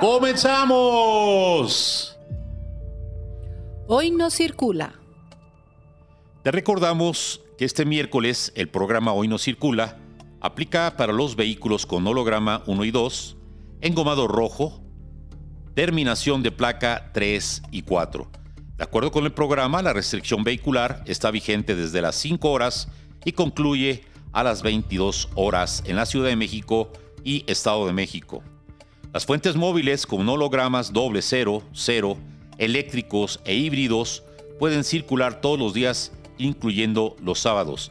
¡Comenzamos! Hoy no circula. Te recordamos que este miércoles el programa Hoy no circula aplica para los vehículos con holograma 1 y 2, engomado rojo, terminación de placa 3 y 4. De acuerdo con el programa, la restricción vehicular está vigente desde las 5 horas y concluye a las 22 horas en la Ciudad de México y Estado de México. Las fuentes móviles con hologramas doble cero, cero, eléctricos e híbridos pueden circular todos los días, incluyendo los sábados,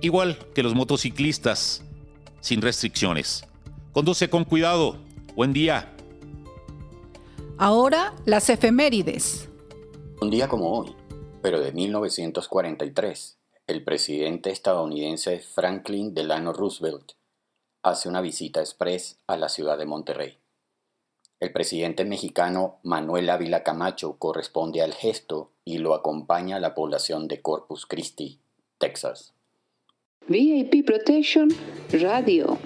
igual que los motociclistas, sin restricciones. Conduce con cuidado. Buen día. Ahora las efemérides. Un día como hoy, pero de 1943, el presidente estadounidense Franklin Delano Roosevelt hace una visita express a la ciudad de Monterrey. El presidente mexicano Manuel Ávila Camacho corresponde al gesto y lo acompaña la población de Corpus Christi, Texas. VIP Protection Radio.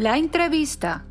La entrevista.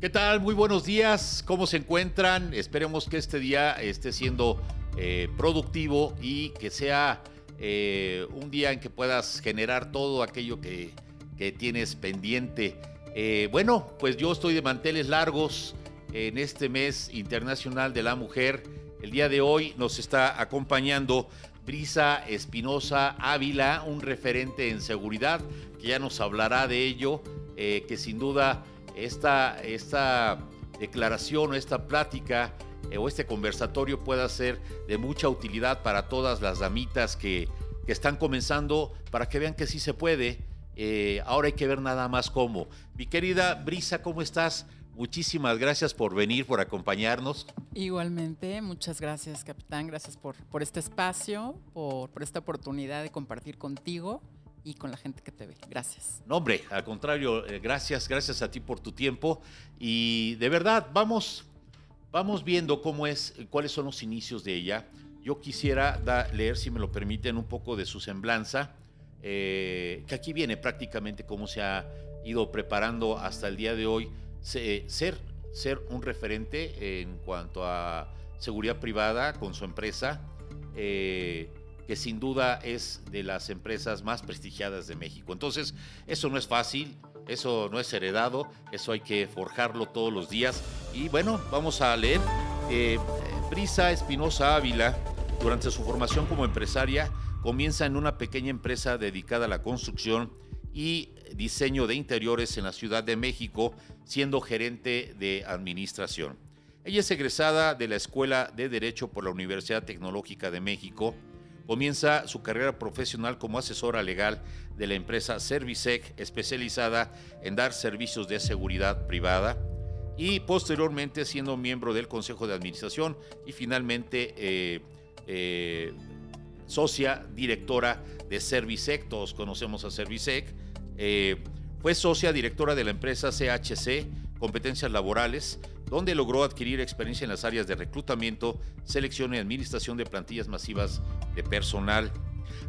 ¿Qué tal? Muy buenos días. ¿Cómo se encuentran? Esperemos que este día esté siendo eh, productivo y que sea eh, un día en que puedas generar todo aquello que, que tienes pendiente. Eh, bueno, pues yo estoy de manteles largos en este mes internacional de la mujer. El día de hoy nos está acompañando Brisa Espinosa Ávila, un referente en seguridad, que ya nos hablará de ello, eh, que sin duda esta, esta declaración o esta plática eh, o este conversatorio pueda ser de mucha utilidad para todas las damitas que, que están comenzando, para que vean que sí se puede. Eh, ahora hay que ver nada más cómo. Mi querida Brisa, ¿cómo estás? Muchísimas gracias por venir, por acompañarnos. Igualmente, muchas gracias, capitán. Gracias por, por este espacio, por, por esta oportunidad de compartir contigo y con la gente que te ve. Gracias. No, hombre, al contrario, eh, gracias, gracias a ti por tu tiempo. Y de verdad, vamos, vamos viendo cómo es, cuáles son los inicios de ella. Yo quisiera leer, si me lo permiten, un poco de su semblanza, eh, que aquí viene prácticamente cómo se ha ido preparando hasta el día de hoy ser, ser un referente en cuanto a seguridad privada con su empresa, eh, que sin duda es de las empresas más prestigiadas de México. Entonces, eso no es fácil, eso no es heredado, eso hay que forjarlo todos los días. Y bueno, vamos a leer. Eh, Brisa Espinosa Ávila, durante su formación como empresaria, comienza en una pequeña empresa dedicada a la construcción y diseño de interiores en la Ciudad de México, siendo gerente de administración. Ella es egresada de la Escuela de Derecho por la Universidad Tecnológica de México. Comienza su carrera profesional como asesora legal de la empresa Servicec, especializada en dar servicios de seguridad privada, y posteriormente siendo miembro del Consejo de Administración y finalmente eh, eh, socia directora de Servicec, todos conocemos a Servicec. Eh, fue socia directora de la empresa CHC, Competencias Laborales, donde logró adquirir experiencia en las áreas de reclutamiento, selección y administración de plantillas masivas de personal.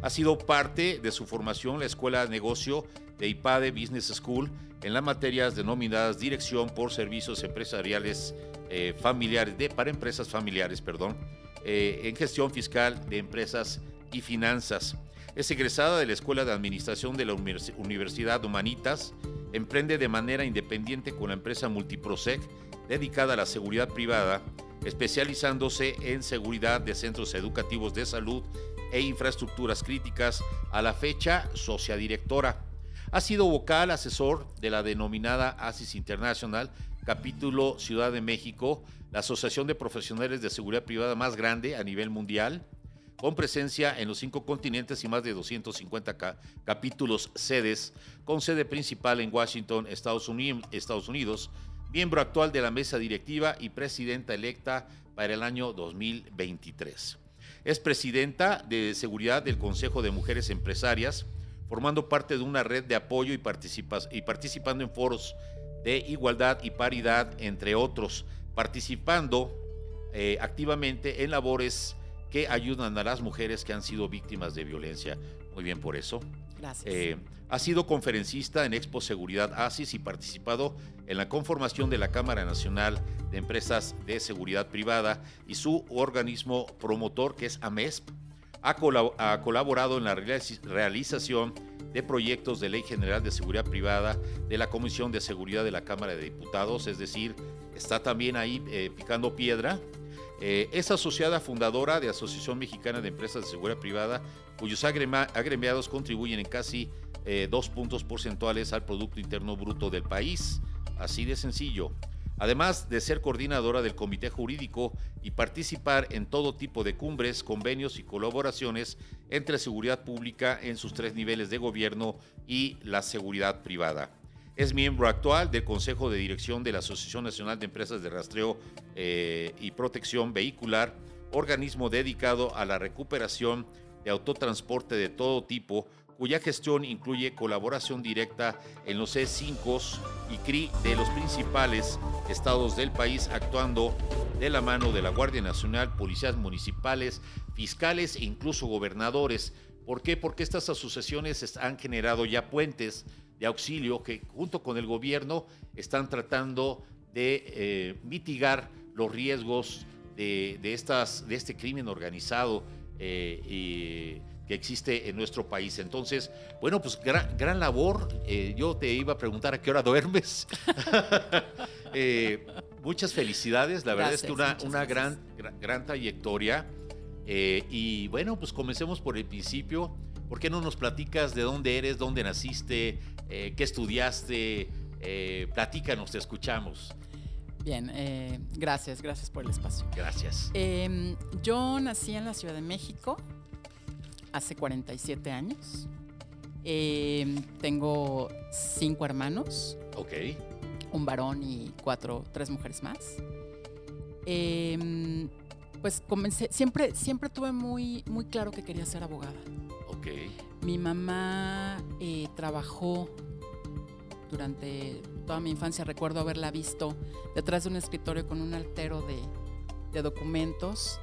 Ha sido parte de su formación la Escuela de Negocio de IPADE Business School en las materias denominadas Dirección por Servicios Empresariales eh, Familiares, de, para empresas familiares, perdón, eh, en gestión fiscal de empresas y Finanzas. Es egresada de la Escuela de Administración de la Universidad Humanitas. Emprende de manera independiente con la empresa Multiprosec, dedicada a la seguridad privada, especializándose en seguridad de centros educativos de salud e infraestructuras críticas. A la fecha, socia directora. Ha sido vocal asesor de la denominada ASIS International, capítulo Ciudad de México, la asociación de profesionales de seguridad privada más grande a nivel mundial con presencia en los cinco continentes y más de 250 capítulos sedes, con sede principal en Washington, Estados Unidos, miembro actual de la mesa directiva y presidenta electa para el año 2023. Es presidenta de seguridad del Consejo de Mujeres Empresarias, formando parte de una red de apoyo y, y participando en foros de igualdad y paridad, entre otros, participando eh, activamente en labores que ayudan a las mujeres que han sido víctimas de violencia. Muy bien por eso. Gracias. Eh, ha sido conferencista en Expo Seguridad ASIS y participado en la conformación de la Cámara Nacional de Empresas de Seguridad Privada y su organismo promotor, que es AMESP, ha, colaborado en la realización de proyectos de Ley General de Seguridad Privada de la Comisión de Seguridad de la Cámara de Diputados, es decir, está también ahí eh, picando piedra eh, es asociada fundadora de Asociación Mexicana de Empresas de Seguridad Privada, cuyos agremiados contribuyen en casi eh, dos puntos porcentuales al Producto Interno Bruto del país. Así de sencillo. Además de ser coordinadora del Comité Jurídico y participar en todo tipo de cumbres, convenios y colaboraciones entre seguridad pública en sus tres niveles de gobierno y la seguridad privada. Es miembro actual del Consejo de Dirección de la Asociación Nacional de Empresas de Rastreo eh, y Protección Vehicular, organismo dedicado a la recuperación de autotransporte de todo tipo, cuya gestión incluye colaboración directa en los E5 y CRI de los principales estados del país, actuando de la mano de la Guardia Nacional, policías municipales, fiscales e incluso gobernadores. ¿Por qué? Porque estas asociaciones han generado ya puentes de auxilio que junto con el gobierno están tratando de eh, mitigar los riesgos de, estas, de este crimen organizado eh, que existe en nuestro país. Entonces, bueno, pues gran, gran labor. Eh, yo te iba a preguntar a qué hora duermes. muchas felicidades, la verdad es que una, una gran, gran, trayectoria. Y bueno, pues comencemos por el principio. ¿Por qué no nos platicas de dónde eres, dónde naciste, eh, qué estudiaste? Eh, platícanos, te escuchamos. Bien, eh, gracias, gracias por el espacio. Gracias. Em, yo nací en la Ciudad de México hace 47 años. Em, tengo cinco hermanos, Ok. un varón y cuatro, tres mujeres más. Em, pues comencé, siempre, siempre tuve muy, muy claro que quería ser abogada. Mi mamá eh, trabajó durante toda mi infancia. Recuerdo haberla visto detrás de un escritorio con un altero de, de documentos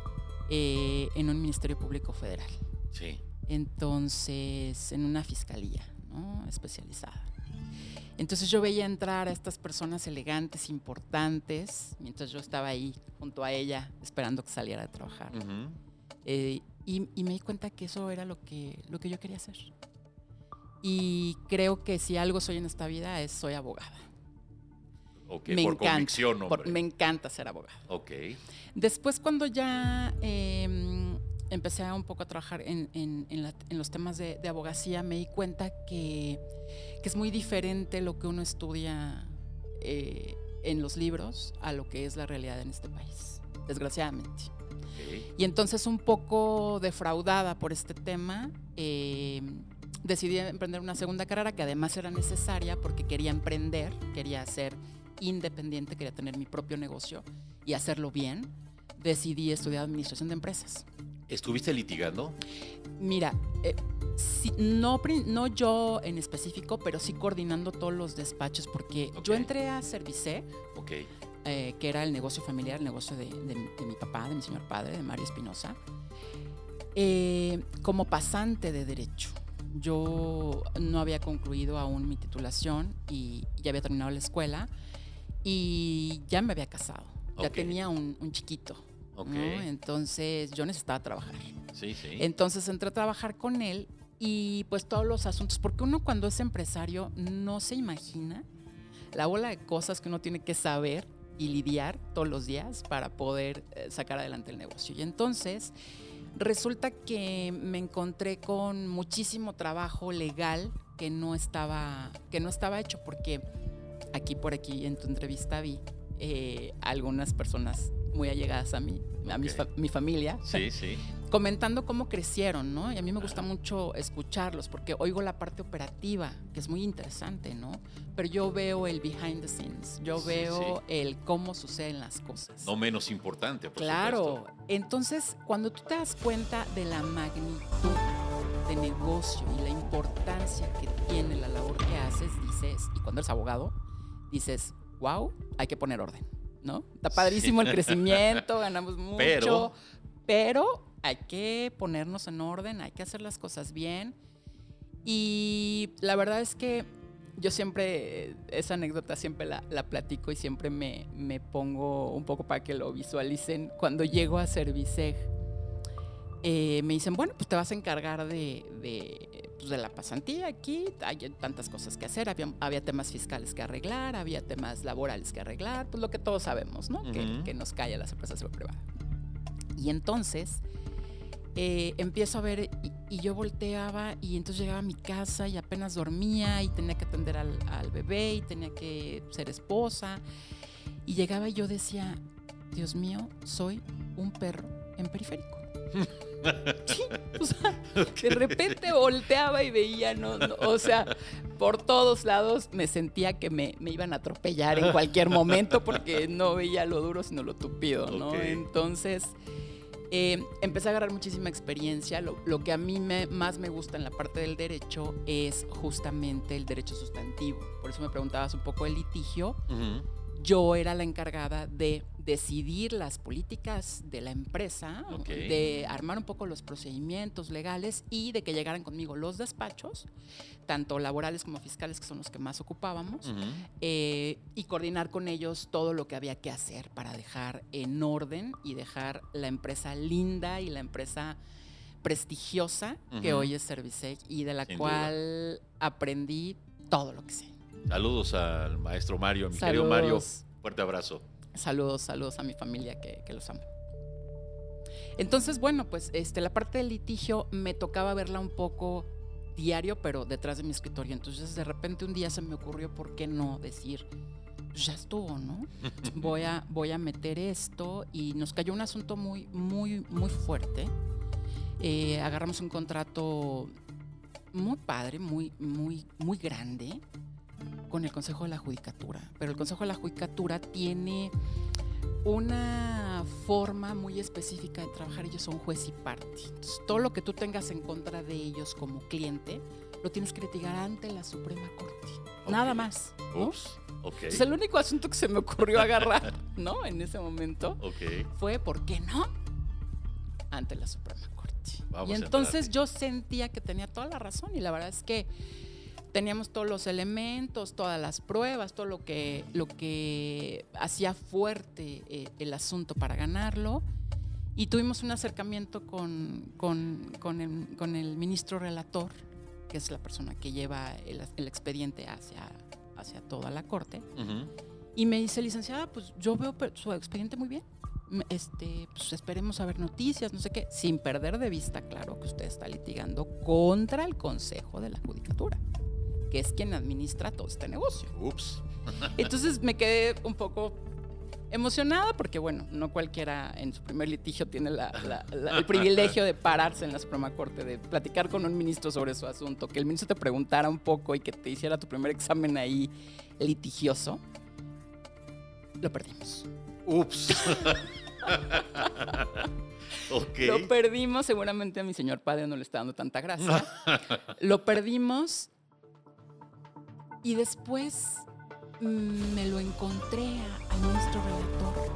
eh, en un ministerio público federal. Sí. Entonces, en una fiscalía ¿no? especializada. Entonces yo veía entrar a estas personas elegantes, importantes, mientras yo estaba ahí junto a ella esperando que saliera de trabajar. Eh, y, y me di cuenta que eso era lo que, lo que yo quería hacer. Y creo que si algo soy en esta vida es soy abogada. Ok, me por encanta. convicción, por- me encanta ser abogada. Ok. Después cuando ya eh, empecé a un poco a trabajar en, en- en la- en los temas de, de abogacía, me di cuenta que, que es muy diferente lo que uno estudia eh, en los libros a lo que es la realidad en este país, desgraciadamente. Y entonces un poco defraudada por este tema, eh, decidí emprender una segunda carrera que además era necesaria porque quería emprender, quería ser independiente, quería tener mi propio negocio y hacerlo bien. Decidí estudiar administración de empresas. ¿Estuviste litigando? Mira, eh, sí, no, no yo en específico, pero sí coordinando todos los despachos porque yo entré a Service Ok. Eh, que era el negocio familiar, el negocio de, de mi- de mi papá, de mi señor padre, de Mario Espinosa, eh, como pasante de derecho. Yo no había concluido aún mi titulación y ya había terminado la escuela y ya me había casado. Ya Ok. tenía un, un chiquito. ¿no? Ok. Entonces yo necesitaba trabajar. Sí, sí. Entonces entré a trabajar con él y pues todos los asuntos, porque uno cuando es empresario no se imagina la bola de cosas que uno tiene que saber y lidiar todos los días para poder eh, sacar adelante el negocio. Y entonces resulta que me encontré con muchísimo trabajo legal que no estaba, que no estaba hecho, porque aquí por aquí en tu entrevista vi eh, algunas personas muy allegadas a mí, a fa- mi familia, Sí, sí. comentando cómo crecieron, ¿no? Y a mí me gusta mucho escucharlos porque oigo la parte operativa, que es muy interesante, ¿no? Pero yo veo el behind the scenes, yo Sí, veo sí. el cómo suceden las cosas. No menos importante, por claro, supuesto. entonces cuando tú te das cuenta de la magnitud de negocio y la importancia que tiene la labor que haces, dices, y cuando eres abogado, dices, wow, hay que poner orden, ¿no? Está padrísimo el crecimiento, ganamos mucho, Pero- pero hay que ponernos en orden, hay que hacer las cosas bien. Y la verdad es que yo siempre, esa anécdota siempre la, la platico y siempre me, me pongo un poco para que lo visualicen. Cuando llego a Serviceg, eh, me dicen, bueno, pues te vas a encargar de, de, pues, de la pasantía aquí, hay tantas cosas que hacer, había, había temas fiscales que arreglar, había temas laborales que arreglar, pues lo que todos sabemos, ¿no? que, Ujú. que nos cae a las empresas de privada. Y entonces eh, empiezo a ver y, y yo volteaba y entonces llegaba a mi casa y apenas dormía y tenía que atender al, al bebé y tenía que ser esposa. Y llegaba y yo decía, Dios mío, soy un perro en periférico. Sí, o sea, de repente volteaba y veía, no, no, o sea, por todos lados me sentía que me, me iban a atropellar en cualquier momento porque no veía lo duro sino lo tupido, ¿no? Entonces eh, empecé a agarrar muchísima experiencia. Lo, lo que a mí me- más me gusta en la parte del derecho es justamente el derecho sustantivo. Por eso me preguntabas un poco el litigio yo era la encargada de decidir las políticas de la empresa, de armar un poco los procedimientos legales y de que llegaran conmigo los despachos, tanto laborales como fiscales, que son los que más ocupábamos, eh, y coordinar con ellos todo lo que había que hacer para dejar en orden y dejar la empresa linda y la empresa prestigiosa que hoy es Servicec y de la Sin cual aprendí todo lo que sé. Saludos al maestro Mario, a mi querido Mario. Fuerte abrazo. Saludos, saludos a mi familia que, que los amo. Entonces, bueno, pues este, la parte del litigio me tocaba verla un poco diario, pero detrás de mi escritorio. Entonces, de repente un día se me ocurrió, ¿por qué no decir? pues ya estuvo, ¿no? Voy a, voy a meter esto y nos cayó un asunto muy, muy, muy fuerte. Eh, agarramos un contrato muy padre, muy, muy, muy grande con el Consejo de la Judicatura. Pero el Consejo de la Judicatura tiene una forma muy específica de trabajar. Ellos son juez y parte. Entonces, todo lo que tú tengas en contra de ellos como cliente, lo tienes que litigar ante la Suprema Corte. Nada Ok. más. ¿no? Ups. Ok. Es el único asunto que se me ocurrió agarrar, ¿no? En ese momento Ok. fue, ¿por qué no? Ante la Suprema Corte. Vamos y entonces yo sentía que tenía toda la razón y la verdad es que teníamos todos los elementos, todas las pruebas, todo lo que, lo que hacía fuerte eh, el asunto para ganarlo. Y tuvimos un acercamiento con, con- con el, con el ministro relator, que es la persona que lleva el, el expediente hacia, hacia toda la corte. Ujú. Y me dice, licenciada, pues yo veo su expediente muy bien. Este, pues esperemos a ver noticias, no sé qué, sin perder de vista, claro, que usted está litigando contra el Consejo de la Judicatura, que es quien administra todo este negocio. Ups. Entonces me quedé un poco emocionada porque, bueno, no cualquiera en su primer litigio tiene la- la- la- el privilegio de pararse en la Suprema Corte, de platicar con un ministro sobre su asunto, que el ministro te preguntara un poco y que te hiciera tu primer examen ahí litigioso. Lo perdimos. Ups. Lo perdimos, seguramente a mi señor padre no le está dando tanta gracia. lo perdimos y después mm, me lo encontré a- ministro relator.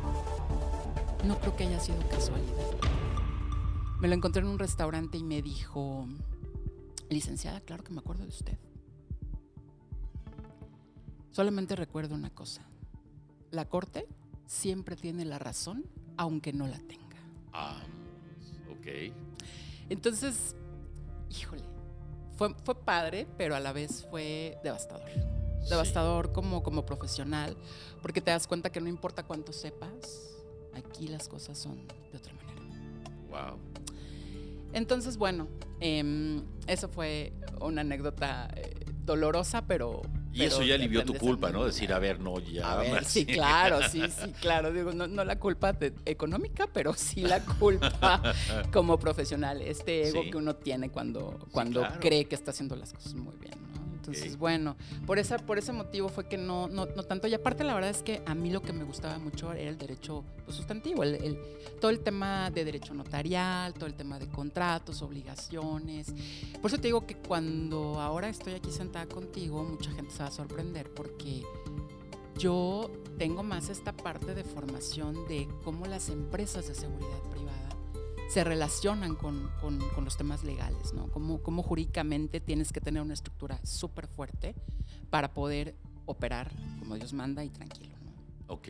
No creo que haya sido casualidad. Me lo encontré en un restaurante y me dijo, licenciada, claro que me acuerdo de usted. Solamente recuerdo una cosa. La corte siempre tiene la razón, aunque no la tenga. Ah, ok. Entonces, híjole, fue, fue padre, pero a la vez fue devastador. Devastador como, como profesional, porque te das cuenta que no importa cuánto sepas, aquí las cosas son de otra manera. Wow. Entonces, bueno, em, eso fue una anécdota eh, dolorosa, pero... Y eso ya alivió tu culpa, ¿no? Decir, a ver, no, ya. A ver, sí, claro, sí, sí, claro. Digo, no, no la culpa de- económica, pero sí la culpa como profesional. Este ego Sí. que uno tiene cuando, cuando claro. cree que está haciendo las cosas muy bien, ¿no? Entonces, bueno, por, esa, por ese motivo fue que no, no, no tanto. Y aparte, la verdad es que a mí lo que me gustaba mucho era el derecho pues, sustantivo, el, el- todo el tema de derecho notarial, todo el tema de contratos, obligaciones. Por eso te digo que cuando ahora estoy aquí sentada contigo, mucha gente se va a sorprender porque yo tengo más esta parte de formación de cómo las empresas de seguridad privada se relacionan con, con- con los temas legales, ¿no? Cómo, cómo jurídicamente tienes que tener una estructura súper fuerte para poder operar como Dios manda y tranquilo, ¿no? Ok.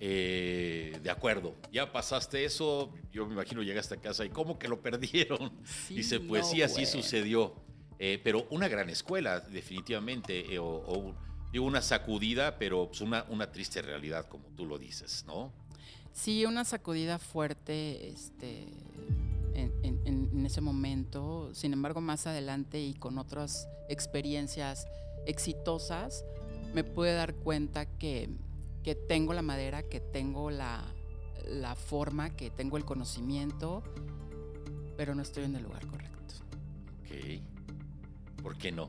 Eh, de acuerdo. Ya pasaste eso. Yo me imagino llegaste a casa y ¿cómo que lo perdieron? Sí, Dice, pues no, sí, así sucedió. Eh, pero una gran escuela, definitivamente. eh, o, o, digo, una sacudida, pero pues, una, una triste realidad, como tú lo dices, ¿no? Sí, una sacudida fuerte este, en, en- en- en ese momento. Sin embargo, más adelante y con otras experiencias exitosas, me pude dar cuenta que, que tengo la madera, que tengo la, la forma, que tengo el conocimiento, pero no estoy en el lugar correcto. Ok. ¿Por qué no?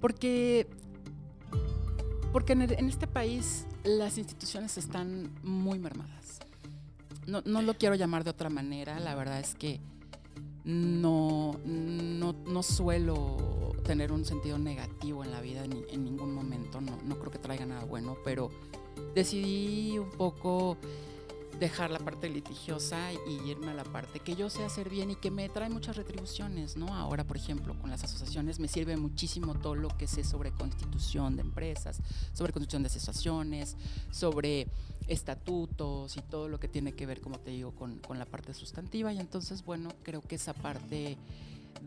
Porque, porque en, este país las instituciones están muy mermadas. No, no lo quiero llamar de otra manera, la verdad es que no, no, no suelo tener un sentido negativo en la vida en, en ningún momento, no, no creo que traiga nada bueno, pero decidí un poco dejar la parte litigiosa y irme a la parte que yo sé hacer bien y que me trae muchas retribuciones, ¿no? Ahora, por ejemplo, con las asociaciones me sirve muchísimo todo lo que sé sobre constitución de empresas, sobre constitución de asociaciones, sobre estatutos y todo lo que tiene que ver, como te digo, con, con la parte sustantiva. Y entonces, bueno, creo que esa parte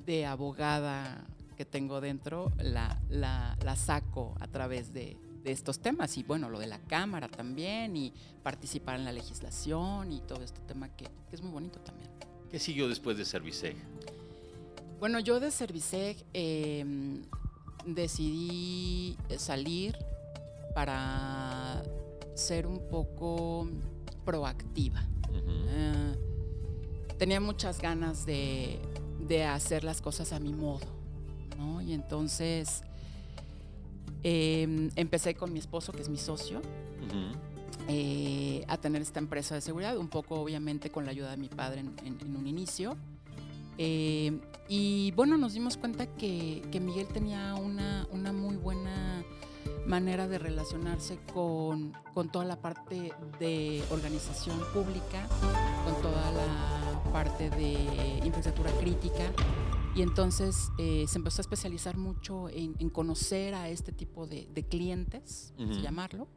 de abogada que tengo dentro la, la, la saco a través de, de estos temas y bueno, lo de la Cámara también y participar en la legislación y todo este tema que, que es muy bonito también. ¿Qué siguió después de Serviceg? Bueno, yo de Serviceg eh, decidí salir para ser un poco proactiva. Eh, tenía muchas ganas de, de hacer las cosas a mi modo, ¿no? Y entonces eh, empecé con mi esposo, que es mi socio, eh, a tener esta empresa de seguridad, un poco obviamente con la ayuda de mi padre en, en- en un inicio. Eh, y bueno, nos dimos cuenta que, que Miguel tenía una, una muy buena manera de relacionarse con, con toda la parte de organización pública, con toda la parte de infraestructura crítica. Y entonces eh, se empezó a especializar mucho en, en conocer a este tipo de, de clientes, vamos a Ujú. llamarlo,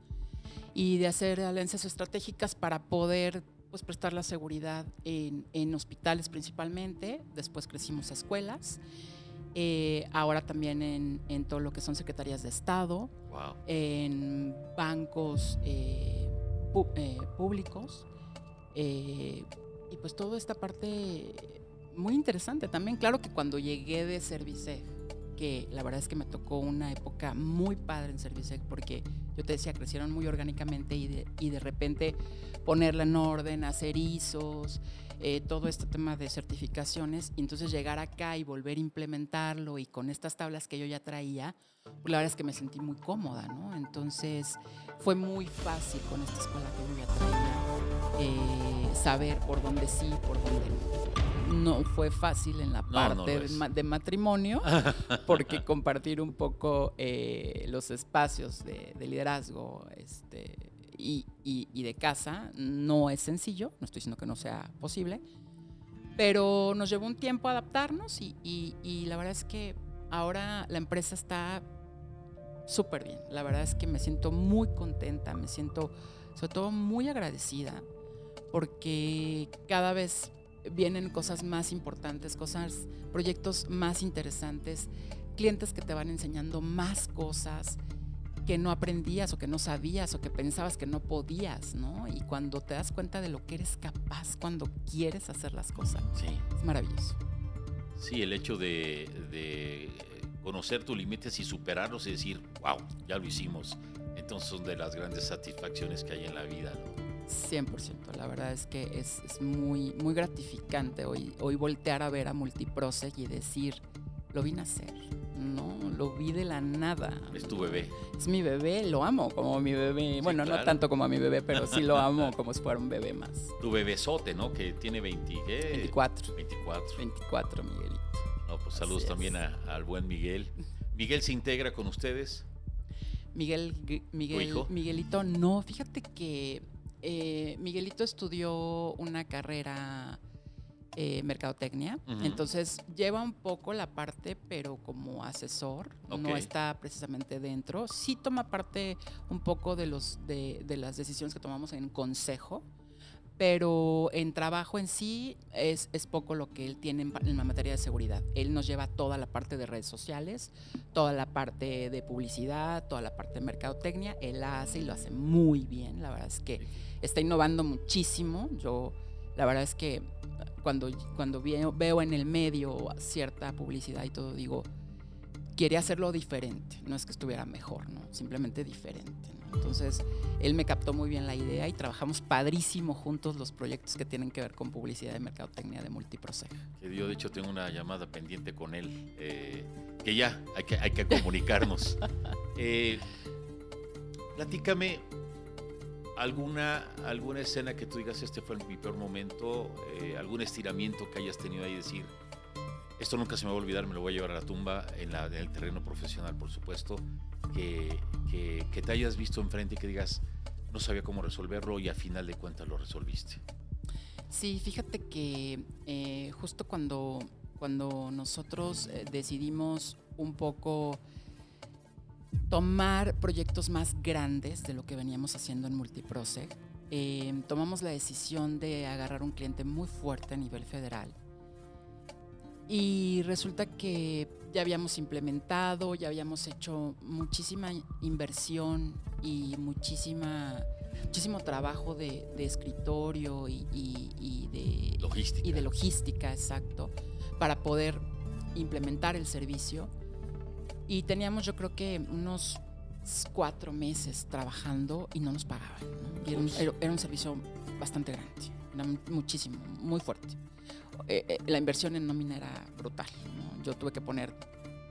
y de hacer alianzas estratégicas para poder pues, prestar la seguridad en, en hospitales principalmente. Después crecimos a escuelas. Eh, ahora también en, en todo lo que son secretarías de Estado, Wow. en bancos eh, pu- públicos. y pues toda esta parte muy interesante también. Claro que cuando llegué de Serviceg, que la verdad es que me tocó una época muy padre en Serviceg, porque yo te decía, crecieron muy orgánicamente y de, y de repente ponerla en orden, hacer ISOs, eh, todo este tema de certificaciones, y entonces llegar acá y volver a implementarlo y con estas tablas que yo ya traía, pues la verdad es que me sentí muy cómoda, ¿no? Entonces fue muy fácil con esta escuela que yo ya traía eh, saber por dónde sí, por dónde no. No fue fácil en la No, no parte de, es. ma- de matrimonio, porque compartir un poco eh, los espacios de, de liderazgo este, y, y- y de casa no es sencillo, no estoy diciendo que no sea posible, pero nos llevó un tiempo adaptarnos y, y- y la verdad es que ahora la empresa está súper bien. La verdad es que me siento muy contenta, me siento sobre todo muy agradecida porque cada vez vienen cosas más importantes, cosas, proyectos más interesantes, clientes que te van enseñando más cosas que no aprendías o que no sabías o que pensabas que no podías, ¿no? Y cuando te das cuenta de lo que eres capaz cuando quieres hacer las cosas, Sí. es maravilloso. Sí, el hecho de, de conocer tus límites y superarlos y decir, wow, ya lo hicimos. Entonces son de las grandes satisfacciones que hay en la vida. ¿no? 100%, la verdad es que es, es muy, muy gratificante hoy, hoy voltear a ver a Multiprosec y decir, lo vine a hacer, ¿no? Lo vi de la nada. Es tu bebé. Es mi bebé, lo amo como mi bebé. bueno, claro. no tanto como a mi bebé, pero sí lo amo como si fuera un bebé más. Tu bebesote, ¿no? Que tiene 20, ¿qué? 24. 24. 24, Miguelito. No, pues saludos también a- al buen Miguel. Miguel se integra con ustedes. Miguel, Gu- Miguel? Miguelito, no, fíjate que eh, Miguelito estudió una carrera eh, mercadotecnia, entonces lleva un poco la parte, pero como asesor, no está precisamente dentro. Sí toma parte un poco de los de, de las decisiones que tomamos en consejo, pero en trabajo en sí es, es poco lo que él tiene en, la materia de seguridad. Él nos lleva toda la parte de redes sociales, toda la parte de publicidad, toda la parte de mercadotecnia. Él la hace y lo hace muy bien. La verdad es que está innovando muchísimo. Yo, la verdad es que cuando, cuando veo, veo en el medio cierta publicidad y todo, digo, quería hacerlo diferente. No es que estuviera mejor, ¿no? Simplemente diferente. ¿no? Entonces, él me captó muy bien la idea y trabajamos padrísimo juntos los proyectos que tienen que ver con publicidad y mercadotecnia de Multiproseg. Que yo, de hecho, tengo una llamada pendiente con él. eh, que ya, hay que, hay que comunicarnos. Eh, platícame alguna, alguna escena que tú digas, este fue mi peor momento, eh, algún estiramiento que hayas tenido ahí, decir, esto nunca se me va a olvidar, me lo voy a llevar a la tumba, en, la- el terreno profesional, por supuesto, que te hayas visto enfrente y que digas, no sabía cómo resolverlo y a final de cuentas lo resolviste. Sí, fíjate que eh, justo cuando, cuando nosotros eh, decidimos un poco tomar proyectos más grandes de lo que veníamos haciendo en Multiprosec, eh, tomamos la decisión de agarrar un cliente muy fuerte a nivel federal. Y resulta que ya habíamos implementado, ya habíamos hecho muchísima inversión y muchísima, muchísimo trabajo de, de escritorio y, y- y de Logística. y de logística, exacto, para poder implementar el servicio. Y teníamos yo creo que unos cuatro meses trabajando y no nos pagaban. ¿no? Y era, un, era- servicio bastante grande, era muchísimo, muy fuerte. Eh, eh, la inversión en nómina era brutal. ¿no? Yo tuve que poner,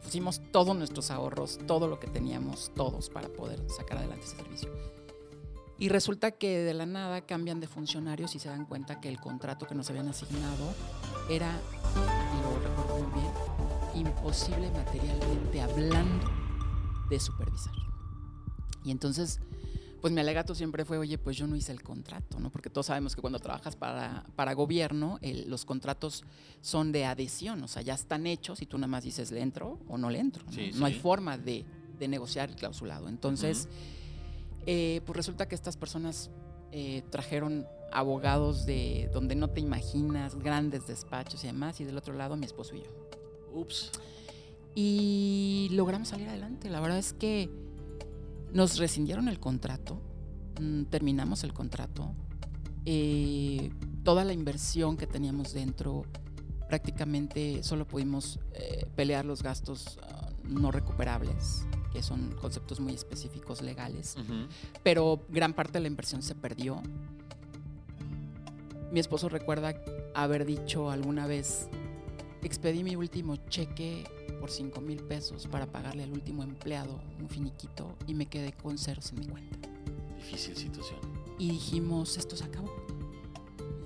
pusimos todos nuestros ahorros, todo lo que teníamos, todos, para poder sacar adelante ese servicio. Y resulta que de la nada cambian de funcionarios y se dan cuenta que el contrato que nos habían asignado era, y lo recuerdo muy bien, imposible materialmente hablando de supervisar. Y entonces, pues mi alegato siempre fue, oye, pues yo no hice el contrato, ¿no? Porque todos sabemos que cuando trabajas para, para gobierno, el- los contratos son de adhesión, o sea, ya están hechos y tú nada más dices, ¿le entro o no le entro? No, Sí, No hay forma de, de negociar el clausulado. Entonces, eh, pues resulta que estas personas eh, trajeron abogados de donde no te imaginas, grandes despachos y demás, y del otro lado mi esposo y yo. Ups. Y logramos salir adelante. La verdad es que nos rescindieron el contrato, mm, terminamos el contrato. eh, toda la inversión que teníamos dentro, prácticamente solo pudimos eh, pelear los gastos ah, no recuperables, que son conceptos muy específicos legales pero gran parte de la inversión se perdió. Mi esposo recuerda haber dicho alguna vez, expedí mi último cheque por 5 mil pesos para pagarle al último empleado un finiquito y me quedé con ceros en mi cuenta. Difícil situación. Y dijimos, esto se acabó.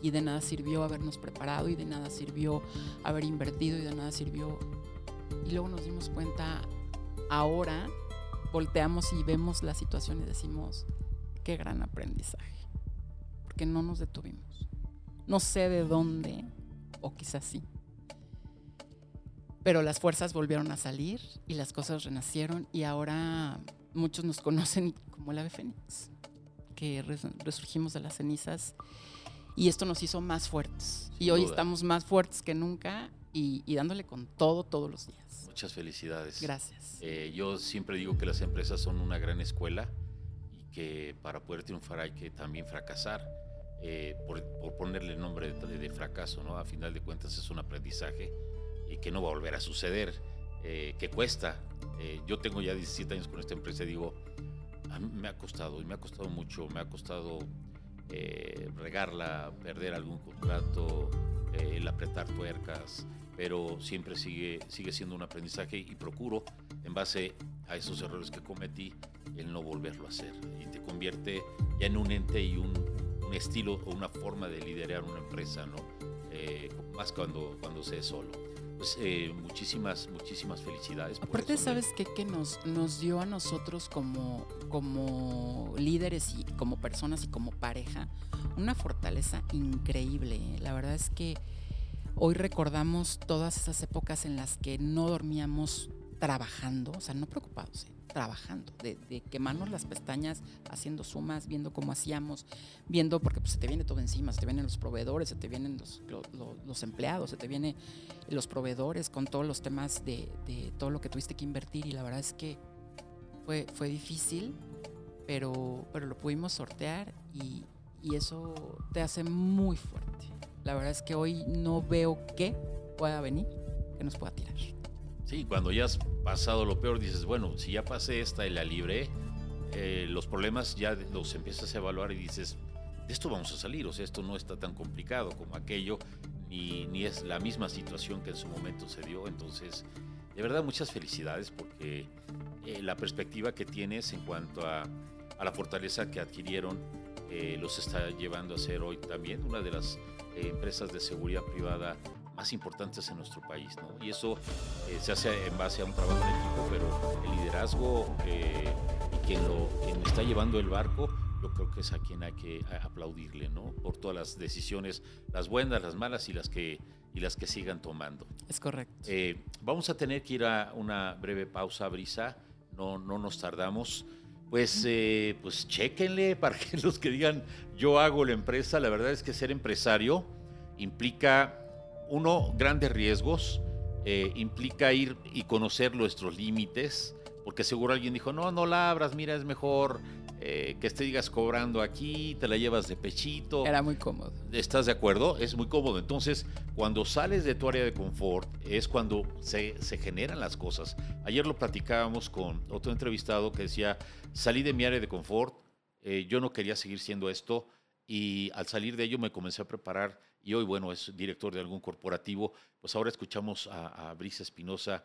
Y de nada sirvió habernos preparado y de nada sirvió haber invertido y de nada sirvió. Y luego nos dimos cuenta, ahora volteamos y vemos la situación y decimos, qué gran aprendizaje. Porque no nos detuvimos. No sé de dónde, o quizás sí. Pero las fuerzas volvieron a salir y las cosas renacieron y ahora muchos nos conocen como el ave fénix, que res- resurgimos de las cenizas y esto nos hizo más fuertes. Y Sin hoy duda. estamos más fuertes que nunca y, y dándole con todo todos los días. Muchas felicidades. Gracias. Eh, yo siempre digo que las empresas son una gran escuela y que para poder triunfar hay que también fracasar. eh, por, por ponerle el nombre de, de fracaso, ¿no? A final de cuentas es un aprendizaje y que no va a volver a suceder, eh, que cuesta. Eh, yo tengo ya 17 años con esta empresa y digo, a mí me ha costado y me ha costado mucho, me ha costado eh, regarla, perder algún contrato, eh, el apretar tuercas, pero siempre sigue, sigue siendo un aprendizaje y procuro, en base a esos errores que cometí, el no volverlo a hacer. Y te convierte ya en un ente y un, un estilo o una forma de liderar una empresa, ¿no? Eh, más cuando, cuando se es solo. Pues eh, muchísimas, muchísimas felicidades. Aparte. ¿sabes qué? Que nos, nos dio a nosotros como, como líderes y como personas y como pareja una fortaleza increíble. ¿eh? La verdad es que hoy recordamos todas esas épocas en las que no dormíamos trabajando, o sea, no preocupados, ¿eh? Trabajando, de, de quemarnos las pestañas haciendo sumas, viendo cómo hacíamos, viendo, porque pues, se te viene todo encima, se te vienen los proveedores, se te vienen los, lo- lo- los empleados, se te vienen los proveedores con todos los temas de, de todo lo que tuviste que invertir y la verdad es que fue, fue difícil, pero, pero lo pudimos sortear y, y eso te hace muy fuerte. La verdad es que hoy no veo qué pueda venir que nos pueda tirar. Sí, cuando ya has pasado lo peor, dices, bueno, si ya pasé esta y la libré, eh, los problemas ya los empiezas a evaluar y dices, de esto vamos a salir, o sea, esto no está tan complicado como aquello, ni, ni es la misma situación que en su momento se dio. Entonces, de verdad, muchas felicidades porque eh, la perspectiva que tienes en cuanto a, a la fortaleza que adquirieron eh, los está llevando a ser hoy también una de las empresas de seguridad privada más importantes en nuestro país, ¿no? Y eso eh, se hace en base a un trabajo en equipo, pero el liderazgo eh, y quien lo quien está llevando el barco, yo creo que es a quien hay que aplaudirle, ¿no? Por todas las decisiones, las buenas, las malas y las que y las que sigan tomando. Es correcto. Eh, vamos a tener que ir a una breve pausa, Brisa. No, no nos tardamos. Pues, eh, pues chéquenle para que los que digan yo hago la empresa. La verdad es que ser empresario implica, uno, grandes riesgos. eh, implica ir y conocer nuestros límites, porque seguro alguien dijo, no, no la abras, mira, es mejor eh, que estés cobrando aquí, te la llevas de pechito. Era muy cómodo. ¿Estás de acuerdo? Es muy cómodo. Entonces, cuando sales de tu área de confort, es cuando se, se generan las cosas. Ayer lo platicábamos con otro entrevistado que decía, salí de mi área de confort, eh, yo no quería seguir siendo esto y al salir de ello me comencé a preparar y hoy, bueno, es director de algún corporativo. Pues ahora escuchamos a, a Brisa Espinosa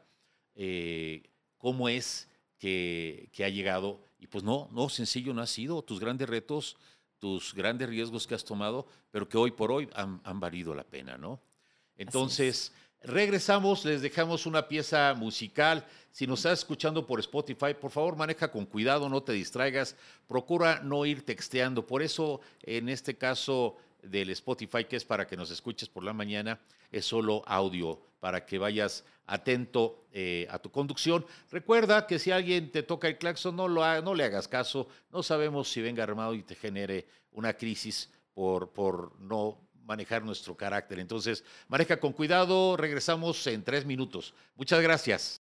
eh, cómo es que, que ha llegado y pues no, no, sencillo no ha sido. Tus grandes retos, tus grandes riesgos que has tomado, pero que hoy por hoy han, han valido la pena, ¿no? Entonces, regresamos, les dejamos una pieza musical. Si nos estás escuchando por Spotify, por favor maneja con cuidado, no te distraigas, procura no ir texteando. Por eso, en este caso del Spotify, que es para que nos escuches por la mañana, es solo audio, para que vayas atento eh, a tu conducción. Recuerda que si alguien te toca el claxon, no, lo no le hagas caso. No sabemos si venga armado y te genere una crisis por, por no manejar nuestro carácter. Entonces, maneja con cuidado. Regresamos en tres minutos. Muchas gracias.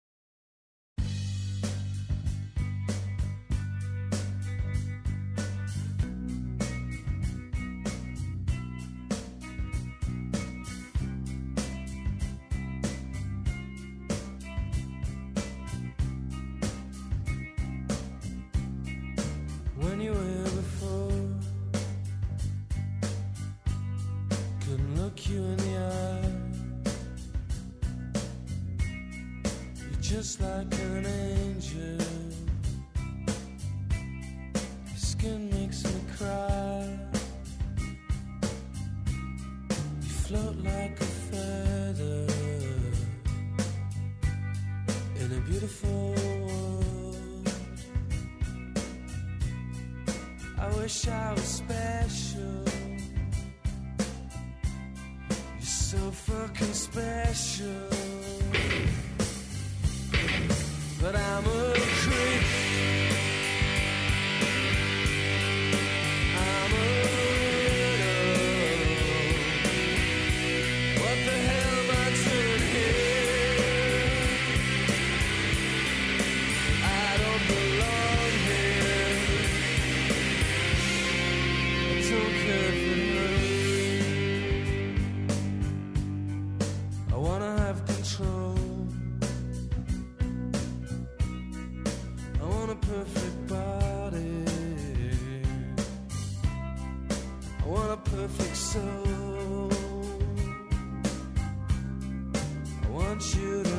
Want a perfect soul. I want you to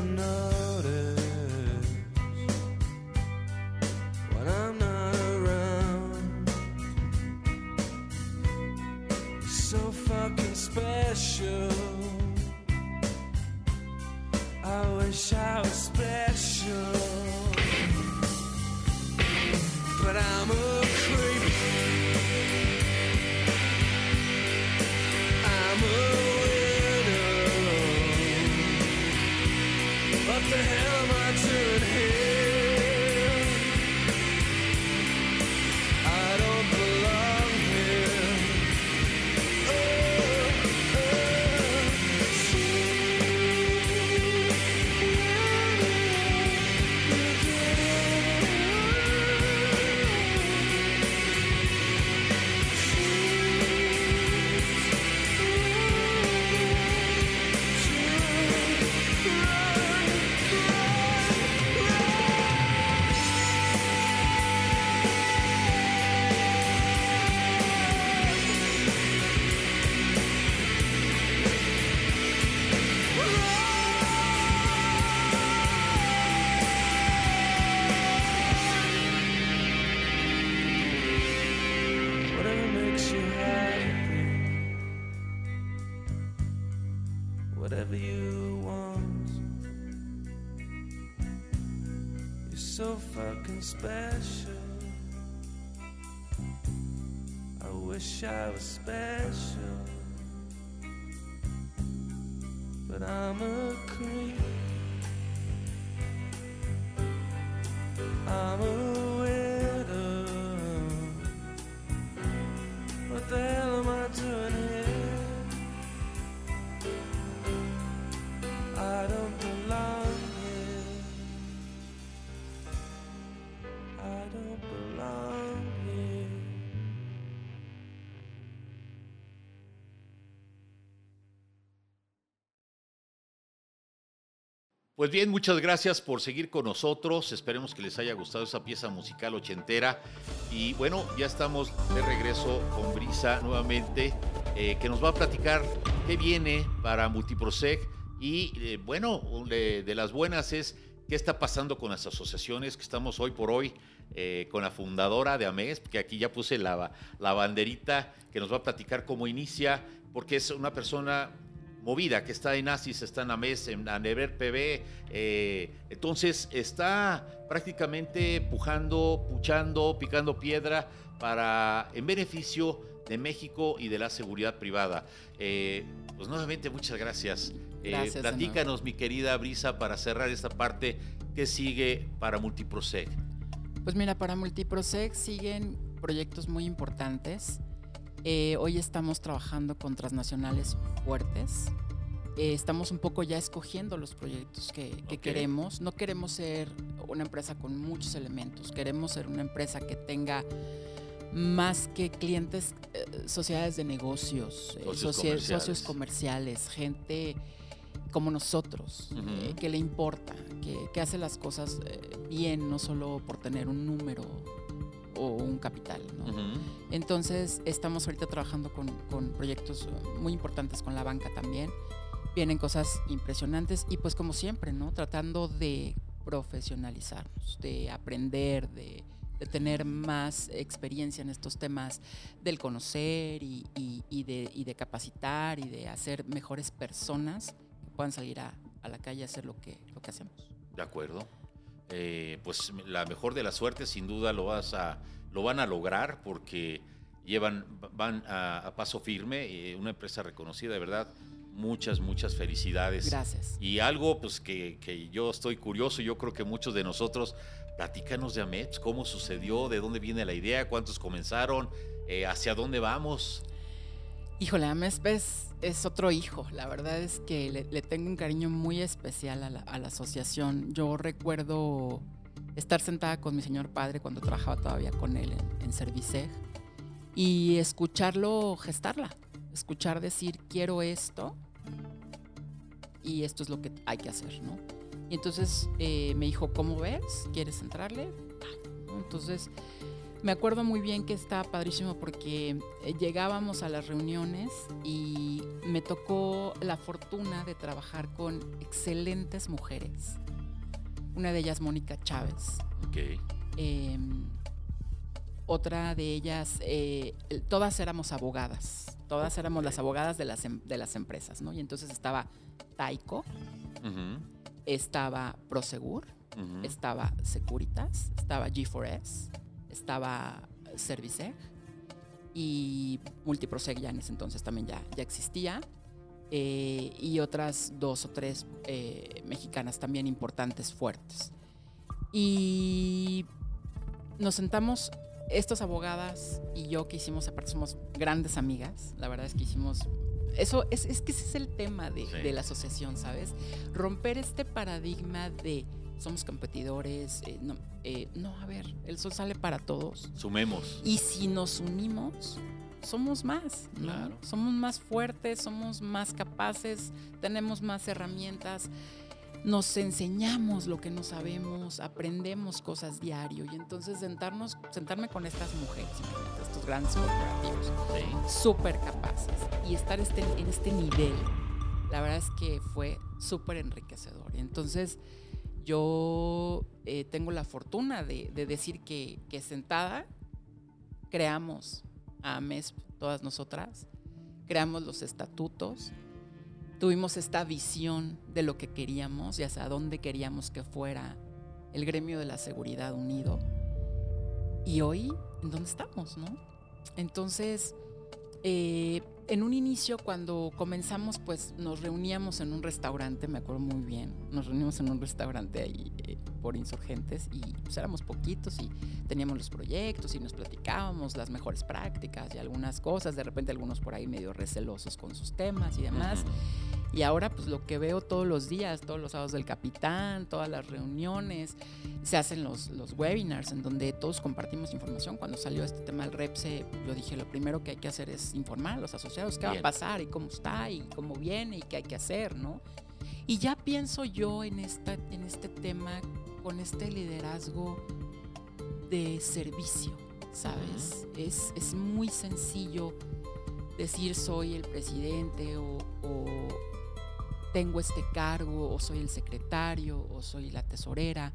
special. I wish I was Pues bien, muchas gracias por seguir con nosotros. Esperemos que les haya gustado esa pieza musical ochentera. Y bueno, ya estamos de regreso con Brisa nuevamente, eh, que nos va a platicar qué viene para Multiprosec. Y eh, bueno, de, las buenas es qué está pasando con las asociaciones que estamos hoy por hoy eh, con la fundadora de AMES, que aquí ya puse la, la banderita que nos va a platicar cómo inicia, porque es una persona movida que está en ASIS, está en AMES, en Anever PB, eh, entonces está prácticamente pujando, puchando, picando piedra para en beneficio de México y de la seguridad privada. Eh, pues nuevamente muchas gracias. Eh, Gracias, platícanos, mi querida Brisa, para cerrar esta parte que sigue para Multiprosec. Pues mira, para Multiprosec siguen proyectos muy importantes. Eh, hoy estamos trabajando con transnacionales fuertes. Eh, estamos un poco ya escogiendo los proyectos que, queremos. No queremos ser una empresa con muchos elementos. Queremos ser una empresa que tenga más que clientes, eh, sociedades de negocios, Socios comerciales. socios comerciales, gente como nosotros, eh, que le importa, que, que hace las cosas eh, bien, no solo por tener un número o un capital. ¿no? Ujú. Entonces, estamos ahorita trabajando con, con proyectos muy importantes con la banca también. Vienen cosas impresionantes y pues como siempre, ¿no? Tratando de profesionalizarnos, de aprender, de, de tener más experiencia en estos temas del conocer y, y- y de, y de capacitar y de hacer mejores personas que puedan salir a, a la calle a hacer lo que, lo que hacemos. De acuerdo. Eh, pues la mejor de la suerte, sin duda lo vas a, lo van a lograr porque llevan, van a, a paso firme, eh, una empresa reconocida, de verdad. Muchas, muchas felicidades. Gracias. Y algo pues que, que yo estoy curioso, yo creo que muchos de nosotros, platícanos de AMEPS, cómo sucedió, de dónde viene la idea, cuántos comenzaron, eh, hacia dónde vamos. Híjole, Ames es, es otro hijo. La verdad es que le, tengo un cariño muy especial a la, asociación. Yo recuerdo estar sentada con mi señor padre cuando trabajaba todavía con él en, en Serviceg y escucharlo gestarla. Escuchar decir, quiero esto y esto es lo que hay que hacer, ¿no? Y entonces eh, me dijo, ¿cómo ves? ¿Quieres entrarle? Entonces me acuerdo muy bien que estaba padrísimo porque eh, llegábamos a las reuniones y me tocó la fortuna de trabajar con excelentes mujeres. Una de ellas, Mónica Chávez. Ok. Eh, otra de ellas, eh, todas éramos abogadas. Todas éramos las abogadas de las, em- de las empresas, ¿no? Y entonces estaba Taiko, estaba Prosegur, estaba Securitas, estaba G4S, estaba Serviceg y Multiproseg ya en ese entonces también ya, ya existía. eh, y otras dos o tres eh, mexicanas también importantes, fuertes. Y nos sentamos, estas abogadas y yo que hicimos, aparte somos grandes amigas, la verdad es que hicimos... Eso es, es que ese es el tema de, Sí. de la asociación, ¿sabes? Romper este paradigma de somos competidores, eh, no, eh, no, a ver, el sol sale para todos. Sumemos. Y si nos unimos, somos más, ¿no? Claro. Somos más fuertes, somos más capaces, tenemos más herramientas, nos enseñamos lo que no sabemos, aprendemos cosas diario. Y entonces sentarnos, sentarme con estas mujeres, estos grandes corporativos, Sí. súper capaces y estar este, en este nivel, la verdad es que fue súper enriquecedor. Y entonces yo eh, tengo la fortuna de, de decir que, sentada creamos a MESP, todas nosotras, creamos los estatutos, tuvimos esta visión de lo que queríamos y hacia dónde queríamos que fuera el gremio de la seguridad unido. Y hoy, ¿en dónde estamos, no? Entonces, eh, en un inicio, cuando comenzamos, pues nos reuníamos en un restaurante, me acuerdo muy bien. Nos reunimos en un restaurante ahí eh, por insurgentes y pues éramos poquitos y teníamos los proyectos y nos platicábamos las mejores prácticas y algunas cosas. De repente, algunos por ahí medio recelosos con sus temas y demás. Ujú. Y ahora, pues lo que veo todos los días, todos los sábados del capitán, todas las reuniones, se hacen los, los webinars en donde todos compartimos información. Cuando salió este tema del REPSE, yo dije, lo primero que hay que hacer es informar a los asociados qué va a pasar y cómo está y cómo viene y qué hay que hacer, ¿no? Y ya pienso yo en, esta, en este tema con este liderazgo de servicio, ¿sabes? es, es muy sencillo decir soy el presidente o, o tengo este cargo o soy el secretario o soy la tesorera,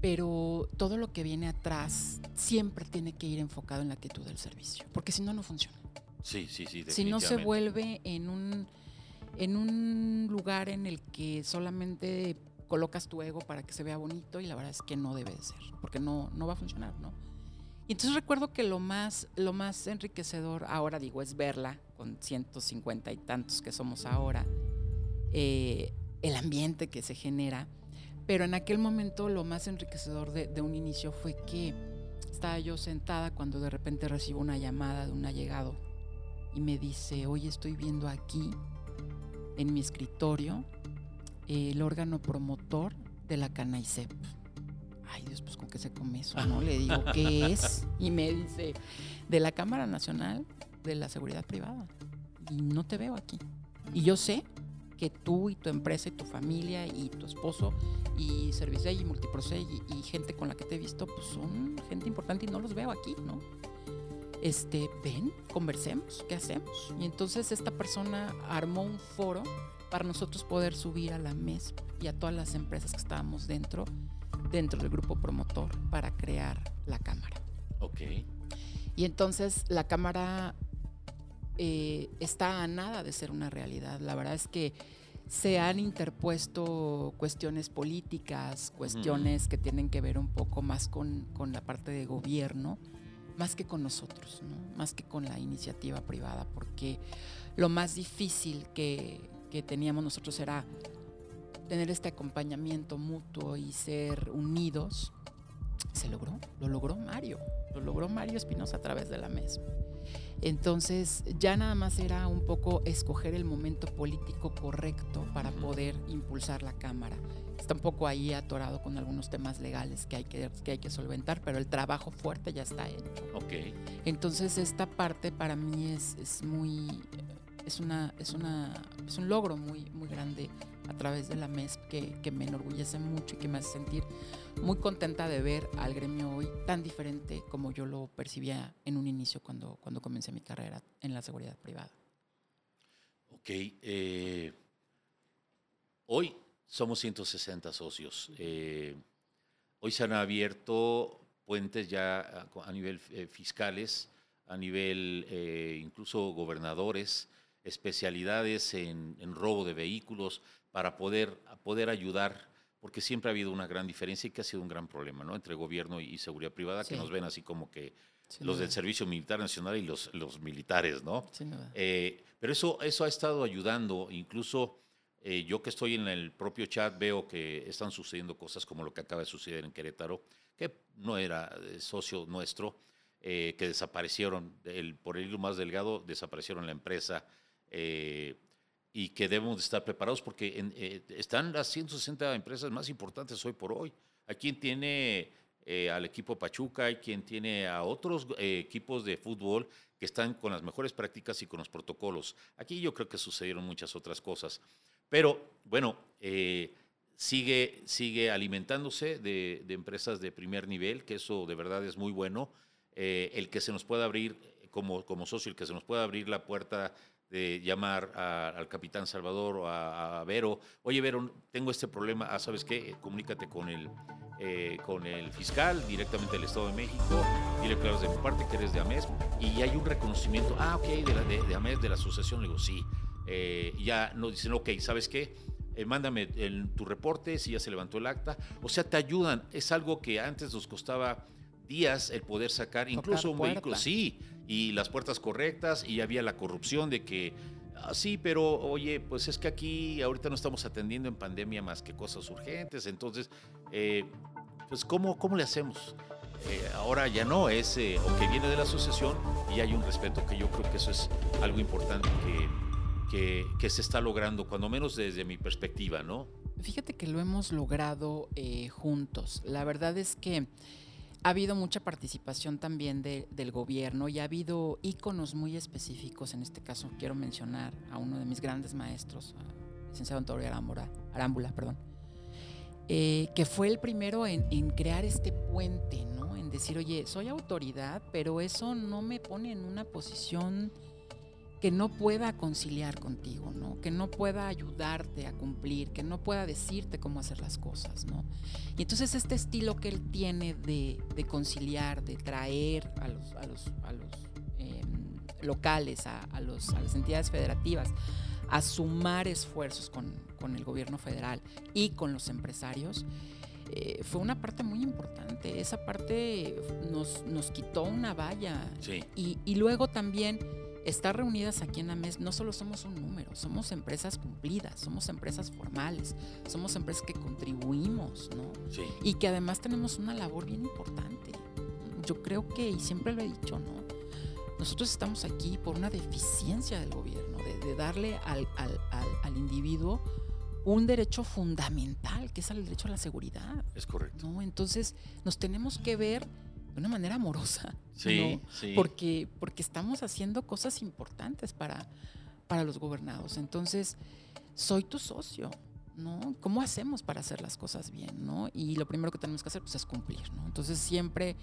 pero todo lo que viene atrás siempre tiene que ir enfocado en la actitud del servicio, porque si no, no funciona. Sí, sí, sí. Si no se vuelve en un, en un lugar en el que solamente colocas tu ego para que se vea bonito y la verdad es que no debe de ser, porque no, no va a funcionar, ¿no? Y entonces recuerdo que lo más, lo más enriquecedor, ahora digo, es verla con 150 y tantos que somos ahora, eh, el ambiente que se genera, pero en aquel momento lo más enriquecedor de, un inicio fue que estaba yo sentada cuando de repente recibo una llamada de un allegado y me dice, oye, estoy viendo aquí en mi escritorio el órgano promotor de la CANAICEP. Ay Dios, pues con qué se come eso, ¿no? Le digo, ¿qué es? Y me dice, de la Cámara Nacional de la Seguridad Privada. Y no te veo aquí. Y yo sé que tú y tu empresa y tu familia y tu esposo y Service y Multiproce y, y gente con la que te he visto, pues son gente importante y no los veo aquí, ¿no? este, ven, conversemos, ¿qué hacemos? Y entonces esta persona armó un foro para nosotros poder subir a la MESP y a todas las empresas que estábamos dentro, dentro del grupo promotor para crear la cámara. Ok. Y entonces la cámara eh, está a nada de ser una realidad. La verdad es que se han interpuesto cuestiones políticas, cuestiones que tienen que ver un poco más con, con la parte de gobierno, más que con nosotros, ¿no? más que con la iniciativa privada, porque lo más difícil que, que teníamos nosotros era tener este acompañamiento mutuo y ser unidos. Se logró, lo logró Mario, lo logró Mario Espinosa a través de la MES. Entonces ya nada más era un poco escoger el momento político correcto para poder impulsar la Cámara. Está un poco ahí atorado con algunos temas legales que hay que, que hay que solventar, pero el trabajo fuerte ya está hecho. Ok. Entonces esta parte para mí es, es muy es una es una es un logro muy muy grande a través de la MESP que, que me enorgullece mucho y que me hace sentir muy contenta de ver al gremio hoy tan diferente como yo lo percibía en un inicio cuando, cuando comencé mi carrera en la seguridad privada. Ok. eh, hoy somos 160 socios. Eh, hoy se han abierto puentes ya a, a nivel eh, fiscales, a nivel eh, incluso gobernadores, especialidades en, en robo de vehículos para poder, poder ayudar, porque siempre ha habido una gran diferencia y que ha sido un gran problema ¿no? entre gobierno y, y seguridad privada, Sí. que nos ven así como que Sin los duda. del Servicio Militar Nacional y los, los militares, ¿no? Sin duda. Eh, pero eso, eso ha estado ayudando, incluso eh, yo que estoy en el propio chat veo que están sucediendo cosas como lo que acaba de suceder en Querétaro, que no era eh, socio nuestro, eh, que desaparecieron, el, por el hilo más delgado, desaparecieron la empresa eh, y que debemos de estar preparados porque en- eh, están las 160 empresas más importantes hoy por hoy. Hay quien tiene eh, al equipo Pachuca, hay quien tiene a otros eh, equipos de fútbol que están con las mejores prácticas y con los protocolos. Aquí yo creo que sucedieron muchas otras cosas. Pero bueno, eh, sigue, sigue alimentándose de, de empresas de primer nivel, que eso de verdad es muy bueno. Eh, el que se nos pueda abrir, como, como socio, el que se nos pueda abrir la puerta de llamar a- al capitán Salvador o a, a Vero, oye Vero, tengo este problema, ah, ¿sabes qué? Eh, Comunícate con el, eh, con el fiscal directamente del Estado de México, dile claro de mi parte que eres de AMES, y hay un reconocimiento, ah, ok, de, la, de, de AMES, de la asociación, le digo, sí, Eh, ya nos dicen, ok, ¿sabes qué? Eh, mándame el- tu reporte, si ya se levantó el acta, o sea, te ayudan, es algo que antes nos costaba días el poder sacar, incluso un vehículo, puerta. sí, y las puertas correctas, y había la corrupción de que, ah, sí, pero oye, pues es que aquí ahorita no estamos atendiendo en pandemia más que cosas urgentes, entonces, eh, pues ¿cómo, cómo le hacemos? Eh, ahora ya no, es eh, o que viene de la asociación y hay un respeto que yo creo que eso es algo importante que, que, que se está logrando, cuando menos desde mi perspectiva, ¿no? Fíjate que lo hemos logrado eh, juntos. La verdad es que ha habido mucha participación también de- del gobierno y ha habido íconos muy específicos. En este caso quiero mencionar a uno de mis grandes maestros, licenciado Antonio Arámbula, Arámbula perdón, eh, que fue el primero en, en crear este puente, ¿no? En decir, oye, soy autoridad, pero eso no me pone en una posición que no pueda conciliar contigo, ¿no? Que no pueda ayudarte a cumplir, que no pueda decirte cómo hacer las cosas, ¿no? Y entonces este estilo que él tiene de, de conciliar, de traer a los, a los, a los eh, locales, a, a los, a las entidades federativas, a sumar esfuerzos con, con el gobierno federal y con los empresarios, eh, fue una parte muy importante. Esa parte nos, nos quitó una valla. Sí. Y, y luego también estar reunidas aquí en AMES, no solo somos un número, somos empresas cumplidas, somos empresas formales, somos empresas que contribuimos, ¿no? Sí. Y que además tenemos una labor bien importante. Yo creo que, y siempre lo he dicho, ¿no? Nosotros estamos aquí por una deficiencia del gobierno, de, de darle al, al, al, al individuo un derecho fundamental, que es el derecho a la seguridad. Es correcto. ¿no? Entonces nos tenemos que ver de una manera amorosa. Sí, ¿no? sí. Porque, porque estamos haciendo cosas importantes para, para los gobernados. Entonces, soy tu socio. ¿no? ¿Cómo hacemos para hacer las cosas bien? ¿no? Y lo primero que tenemos que hacer pues, es cumplir. ¿no? Entonces siempre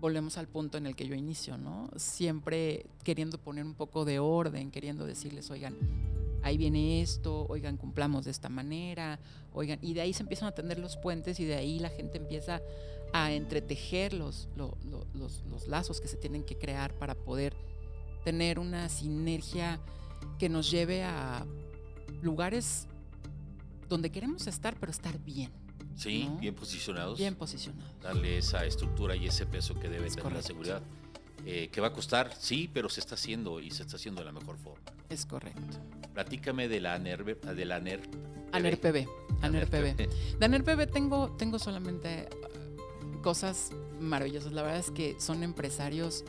volvemos al punto en el que yo inicio, ¿no? Siempre queriendo poner un poco de orden, queriendo decirles, oigan, ahí viene esto, oigan, cumplamos de esta manera, oigan, y de ahí se empiezan a tender los puentes y de ahí la gente empieza a entretejer los, lo- lo- los, los lazos que se tienen que crear para poder tener una sinergia que nos lleve a lugares donde queremos estar, pero estar bien, Sí, ¿no? bien posicionados. bien posicionados. Darle esa estructura y ese peso que debe Es tener la seguridad. Eh, que va a costar, sí, pero se está haciendo y se está haciendo de la mejor forma. Es correcto. Platícame de la ANER, de la ANER. ANERPB. ANERPB. ANERPB. De ANERPB tengo, tengo solamente cosas maravillosas. La verdad es que son empresarios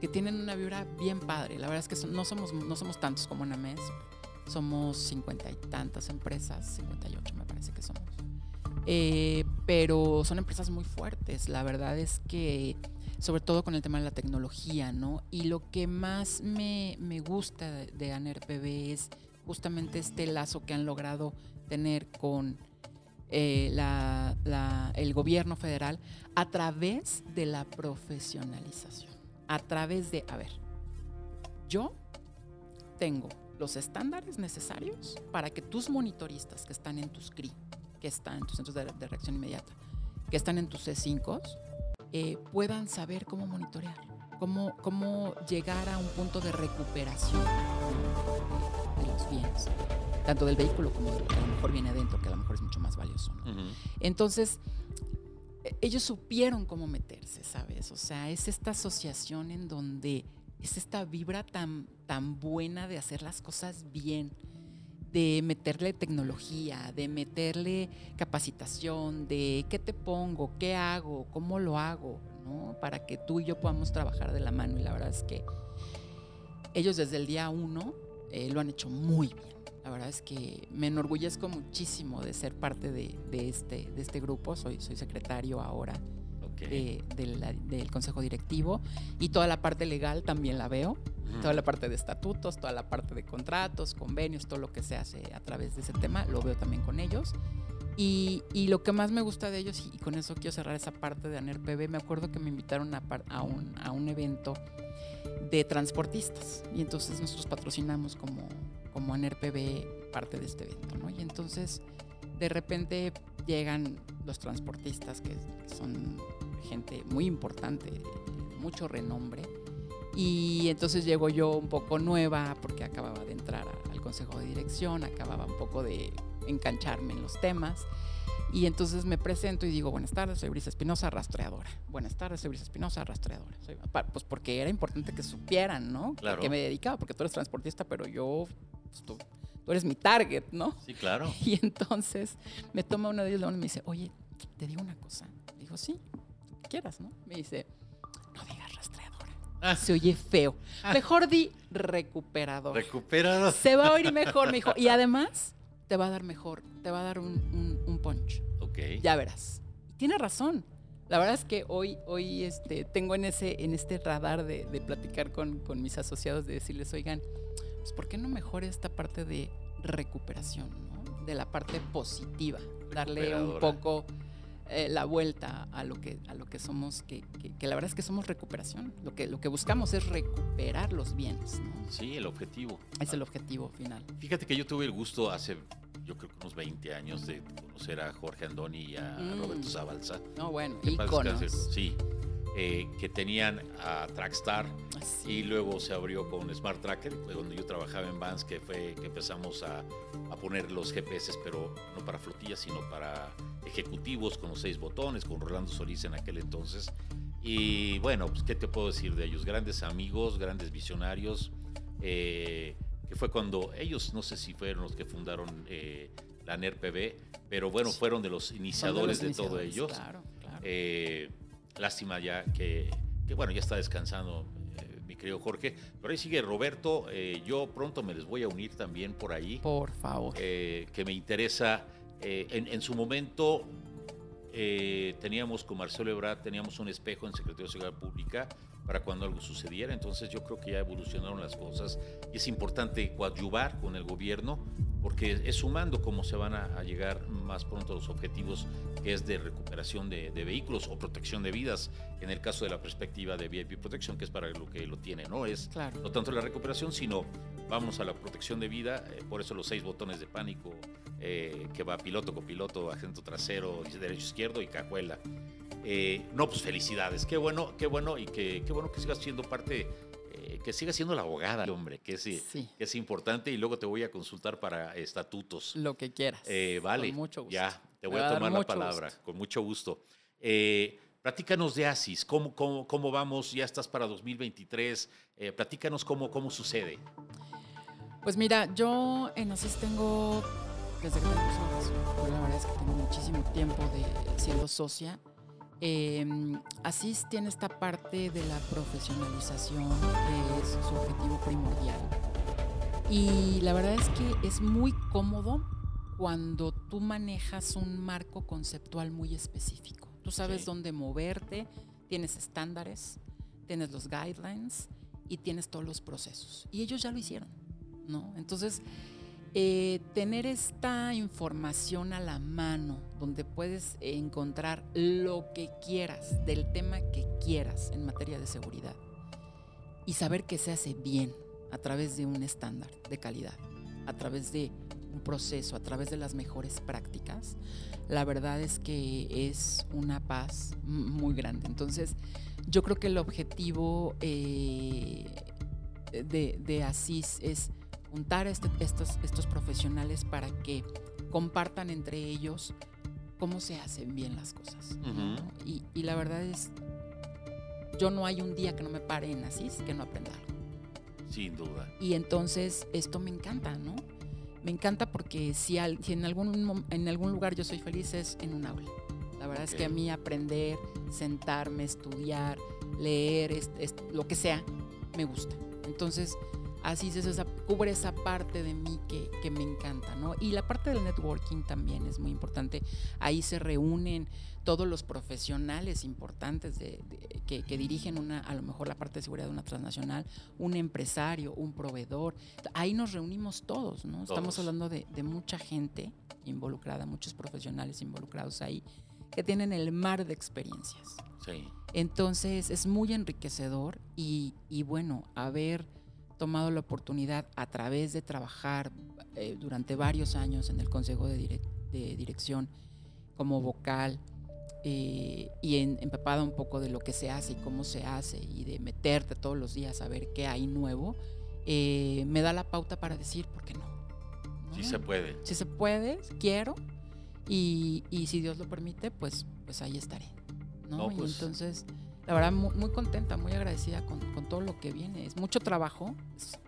que tienen una vibra bien padre. La verdad es que no, somos, no somos tantos como en AMES. Somos cincuenta y tantas empresas, 58 me parece que somos. Eh, pero son empresas muy fuertes. La verdad es que, sobre todo con el tema de la tecnología, ¿no? Y lo que más me, me gusta de, de ANERPB es justamente este lazo que han logrado tener con eh, el gobierno federal a través de la profesionalización. A través de, a ver, yo tengo los estándares necesarios para que tus monitoristas que están en tus CRI, que están en tus centros de, reacción inmediata, que están en tus C5, eh, puedan saber cómo monitorear, cómo, cómo llegar a un punto de recuperación de los bienes, tanto del vehículo como de lo que a lo mejor viene adentro, que a lo mejor es mucho más valioso. Entonces, e- ellos supieron cómo meterse, ¿sabes? O sea, es esta asociación en donde es esta vibra tan, tan buena de hacer las cosas bien, de meterle tecnología, de meterle capacitación, de qué te pongo, qué hago, cómo lo hago, ¿no? Para que tú y yo podamos trabajar de la mano. Y la verdad es que ellos desde el día uno eh, lo han hecho muy bien. La verdad es que me enorgullezco muchísimo de ser parte de, de este, de este grupo. Soy, soy secretario ahora Ok. de- de la- del consejo directivo y toda la parte legal también la veo. Toda la parte de estatutos, toda la parte de contratos, convenios, todo lo que se hace a través de ese tema, lo veo también con ellos. Y, y lo que más me gusta de ellos, y con eso quiero cerrar esa parte de ANERPB, me acuerdo que me invitaron a un, a un evento de transportistas. Y entonces nosotros patrocinamos como, como ANERPB parte de este evento, ¿no? Y entonces de repente llegan los transportistas, que, son gente muy importante, mucho renombre. Y entonces llego yo un poco nueva porque acababa de entrar al consejo de dirección, acababa un poco de engancharme en los temas. Y entonces me presento y digo, buenas tardes, soy Brisa Espinosa, rastreadora. Buenas tardes, soy Brisa Espinosa, rastreadora. Soy- pues porque era importante que supieran, ¿no? Claro. Que me dedicaba, porque tú eres transportista, pero yo, pues, tú, tú eres mi target, ¿no? Sí, claro. Y entonces me toma uno de ellos y me dice, oye, te digo una cosa. Le digo, sí, tú quieras, ¿no? Me dice, no digas rastreadora. Ah. Se oye feo. Mejor di recuperador. Recuperado. Se va a oír mejor, me dijo. Y además, te va a dar mejor, te va a dar un, un- un punch. Ok. Ya verás. Y tiene razón. La verdad es que hoy, hoy este, tengo en, ese, en este radar de, de platicar con, con mis asociados, de decirles, oigan, pues ¿por qué no mejor esta parte de recuperación, ¿no? de la parte positiva, darle un poco eh, la vuelta a lo que a lo que somos, que, que- que la verdad es que somos recuperación. Lo que lo que buscamos es recuperar los bienes, ¿no? Sí, el objetivo. Es el objetivo final. Fíjate que yo tuve el gusto hace, yo creo que unos 20 años de conocer a Jorge Andoni y a Mm. Roberto Zabalza. No, bueno, íconos. Sí, eh, que tenían a Trackstar y luego se abrió con Smart Tracker, donde yo trabajaba en Vans, que fue que empezamos a, a poner los GPS, pero no para flotillas, sino para ejecutivos con los seis botones, con Rolando Solís en aquel entonces. Y bueno, pues qué te puedo decir de ellos, grandes amigos, grandes visionarios, eh, que fue cuando ellos, no sé si fueron los que fundaron eh, la NERPB, pero bueno, fueron de los iniciadores de, los todo iniciadores, ellos. Claro, claro. Lástima ya que, que, bueno, ya está descansando eh, mi querido Jorge. Pero ahí sigue Roberto. eh, yo pronto me les voy a unir también por ahí. Por favor. eh, que me interesa. en, en su momento eh, teníamos con Marcelo Ebrard, teníamos un espejo en Secretaría de Seguridad Pública para cuando algo sucediera. Entonces yo creo que ya evolucionaron las cosas y es importante coadyuvar con el gobierno porque es sumando cómo se van a, a llegar más pronto a los objetivos que es de recuperación de, de vehículos o protección de vidas, en el caso de la perspectiva de VIP Protection, que es para lo que lo tiene, ¿no? Es Claro. no tanto la recuperación, sino vamos a la protección de vida, eh, por eso los seis botones de pánico, eh, que va piloto, copiloto, agente trasero, derecho, izquierdo y cajuela. Eh, no, pues felicidades, qué bueno, qué bueno y que, qué bueno que sigas siendo parte, eh, que sigas siendo la abogada, hombre, que es, eh, Sí. que es importante y luego te voy a consultar para estatutos. Lo que quieras. Eh, vale, Con mucho gusto. ya, te voy a tomar la palabra, gusto. con mucho gusto. Platícanos de ASIS, ¿cómo, cómo, cómo vamos? Ya estás para 2023, eh, platícanos cómo, cómo sucede. Pues mira, yo en ASIS tengo, desde que me pues la verdad es que tengo muchísimo tiempo de siendo socia. Eh, ASIS tiene esta parte de la profesionalización que es su objetivo primordial. Y la verdad es que es muy cómodo cuando tú manejas un marco conceptual muy específico. Tú sabes Sí. dónde moverte, tienes estándares, tienes los guidelines y tienes todos los procesos. Y ellos ya lo hicieron, ¿no? Entonces, eh, tener esta información a la mano, donde puedes encontrar lo que quieras, del tema que quieras en materia de seguridad, y saber que se hace bien a través de un estándar de calidad, a través de un proceso, a través de las mejores prácticas, la verdad es que es una paz muy grande. Entonces, yo creo que el objetivo eh, de, de es juntar a este- estos, estos profesionales para que compartan entre ellos cómo se hacen bien las cosas. y, y la verdad es, yo no hay un día que no me pare en Asís que no aprenda algo. Sin duda. Y entonces esto me encanta, ¿no? Me encanta porque si, al- si en, algún, en algún lugar yo soy feliz es en un aula. La verdad es que a mí aprender, sentarme, estudiar, leer, es- es- lo que sea, me gusta. Entonces, así es esa, cubre esa parte de mí que, que me encanta, ¿no? Y la parte del networking también es muy importante. Ahí se reúnen todos los profesionales importantes de- de- que, que dirigen una, a lo mejor la parte de seguridad de una transnacional, un empresario, un proveedor. Ahí nos reunimos todos, ¿no? Estamos hablando de, de mucha gente involucrada, muchos profesionales involucrados ahí, que tienen el mar de experiencias. Sí. Entonces es muy enriquecedor y, y bueno, haber tomado la oportunidad a través de trabajar eh, durante varios años en el Consejo de, Direc- de Dirección como vocal eh, y en, empapada un poco de lo que se hace y cómo se hace y de meterte todos los días a ver qué hay nuevo, eh, me da la pauta para decir, ¿por qué no? ¿No? Sí se puede. Si se puede, quiero. Y, y si Dios lo permite, pues, pues ahí estaré. ¿no? No, Y pues. entonces, la verdad, muy, muy contenta, muy agradecida con, con todo lo que viene. Es mucho trabajo. es-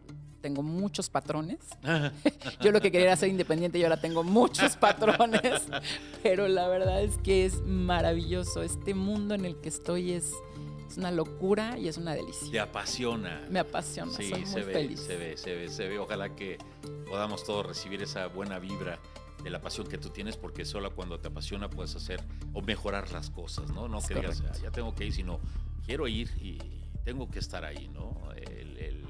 tengo muchos patrones. Yo lo que quería era ser independiente y ahora tengo muchos patrones. Pero la verdad es que es maravilloso. Este mundo en el que estoy es, es una locura y es una Te delicia. apasiona. Me apasiona, Sí, soy muy se ve, feliz. se ve, se ve, se ve. Ojalá que podamos todos recibir esa buena vibra de la pasión que tú tienes, porque solo cuando te apasiona puedes hacer o mejorar las cosas, ¿no? No Es que digas. "Ah, ya tengo que ir, sino quiero ir y tengo que estar ahí, ¿no? El, el,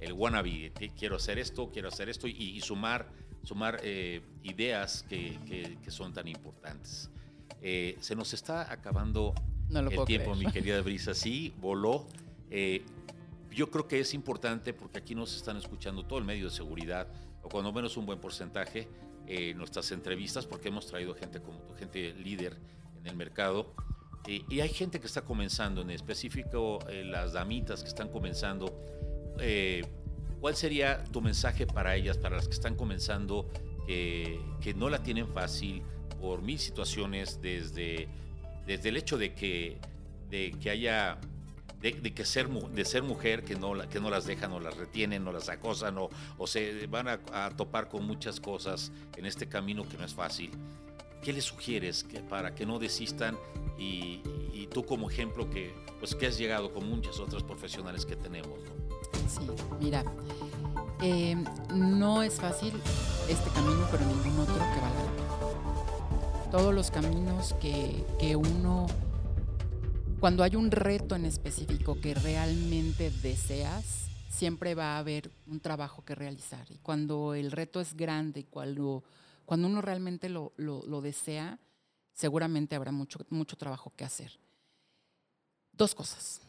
el wannabe, quiero hacer esto, quiero hacer esto y, y sumar, sumar eh, ideas que, que- que son tan importantes. Eh, se nos está acabando No el tiempo, creer. mi querida Brisa. Sí, voló. Eh, yo creo que es importante porque aquí nos están escuchando todo el medio de seguridad, o cuando menos un buen porcentaje, eh, nuestras entrevistas, porque hemos traído gente como tú, gente líder en el mercado. Eh, y hay gente que está comenzando, en específico eh, las damitas que están comenzando. ¿Cuál sería tu mensaje para ellas, para las que están comenzando, que, que no la tienen fácil por mil situaciones, desde, desde el hecho de que, de que haya, de, que ser, de ser mujer, que no, que no las dejan o las retienen o las acosan o, o se van a, topar con muchas cosas en este camino que no es fácil? ¿Qué les sugieres que, para que no desistan y, tú como ejemplo que, pues, que has llegado con muchas otras profesionales que tenemos? ¿no? Sí, mira, eh, no es fácil este camino, pero ningún otro que valga. Todos los caminos que, que uno, cuando hay un reto en específico que realmente deseas, siempre va a haber un trabajo que realizar. Y cuando el reto es grande y cuando, cuando uno realmente lo, lo- desea, seguramente habrá mucho, mucho trabajo que hacer. Dos cosas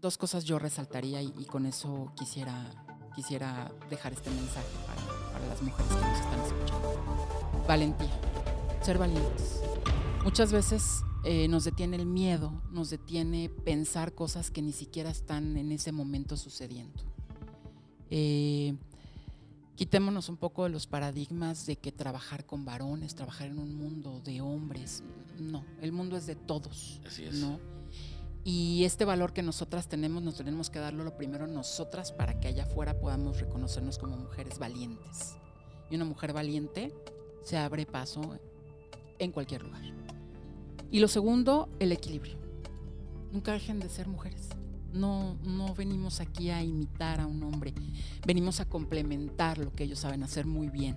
dos cosas yo resaltaría y, y con eso quisiera, quisiera dejar este mensaje para, para las mujeres que nos están escuchando. Valentía, ser valientes. Muchas veces eh, nos detiene el miedo, nos detiene pensar cosas que ni siquiera están en ese momento sucediendo. Eh, quitémonos un poco de los paradigmas de que trabajar con varones, trabajar en un mundo de hombres, no, el mundo es de todos. Así es. ¿no? Y este valor que nosotras tenemos, nos tenemos que darlo lo primero nosotras para que allá afuera podamos reconocernos como mujeres valientes. Y una mujer valiente se abre paso en cualquier lugar. Y lo segundo, el equilibrio. Nunca dejen de ser mujeres. No, no venimos aquí a imitar a un hombre, venimos a complementar lo que ellos saben hacer muy bien.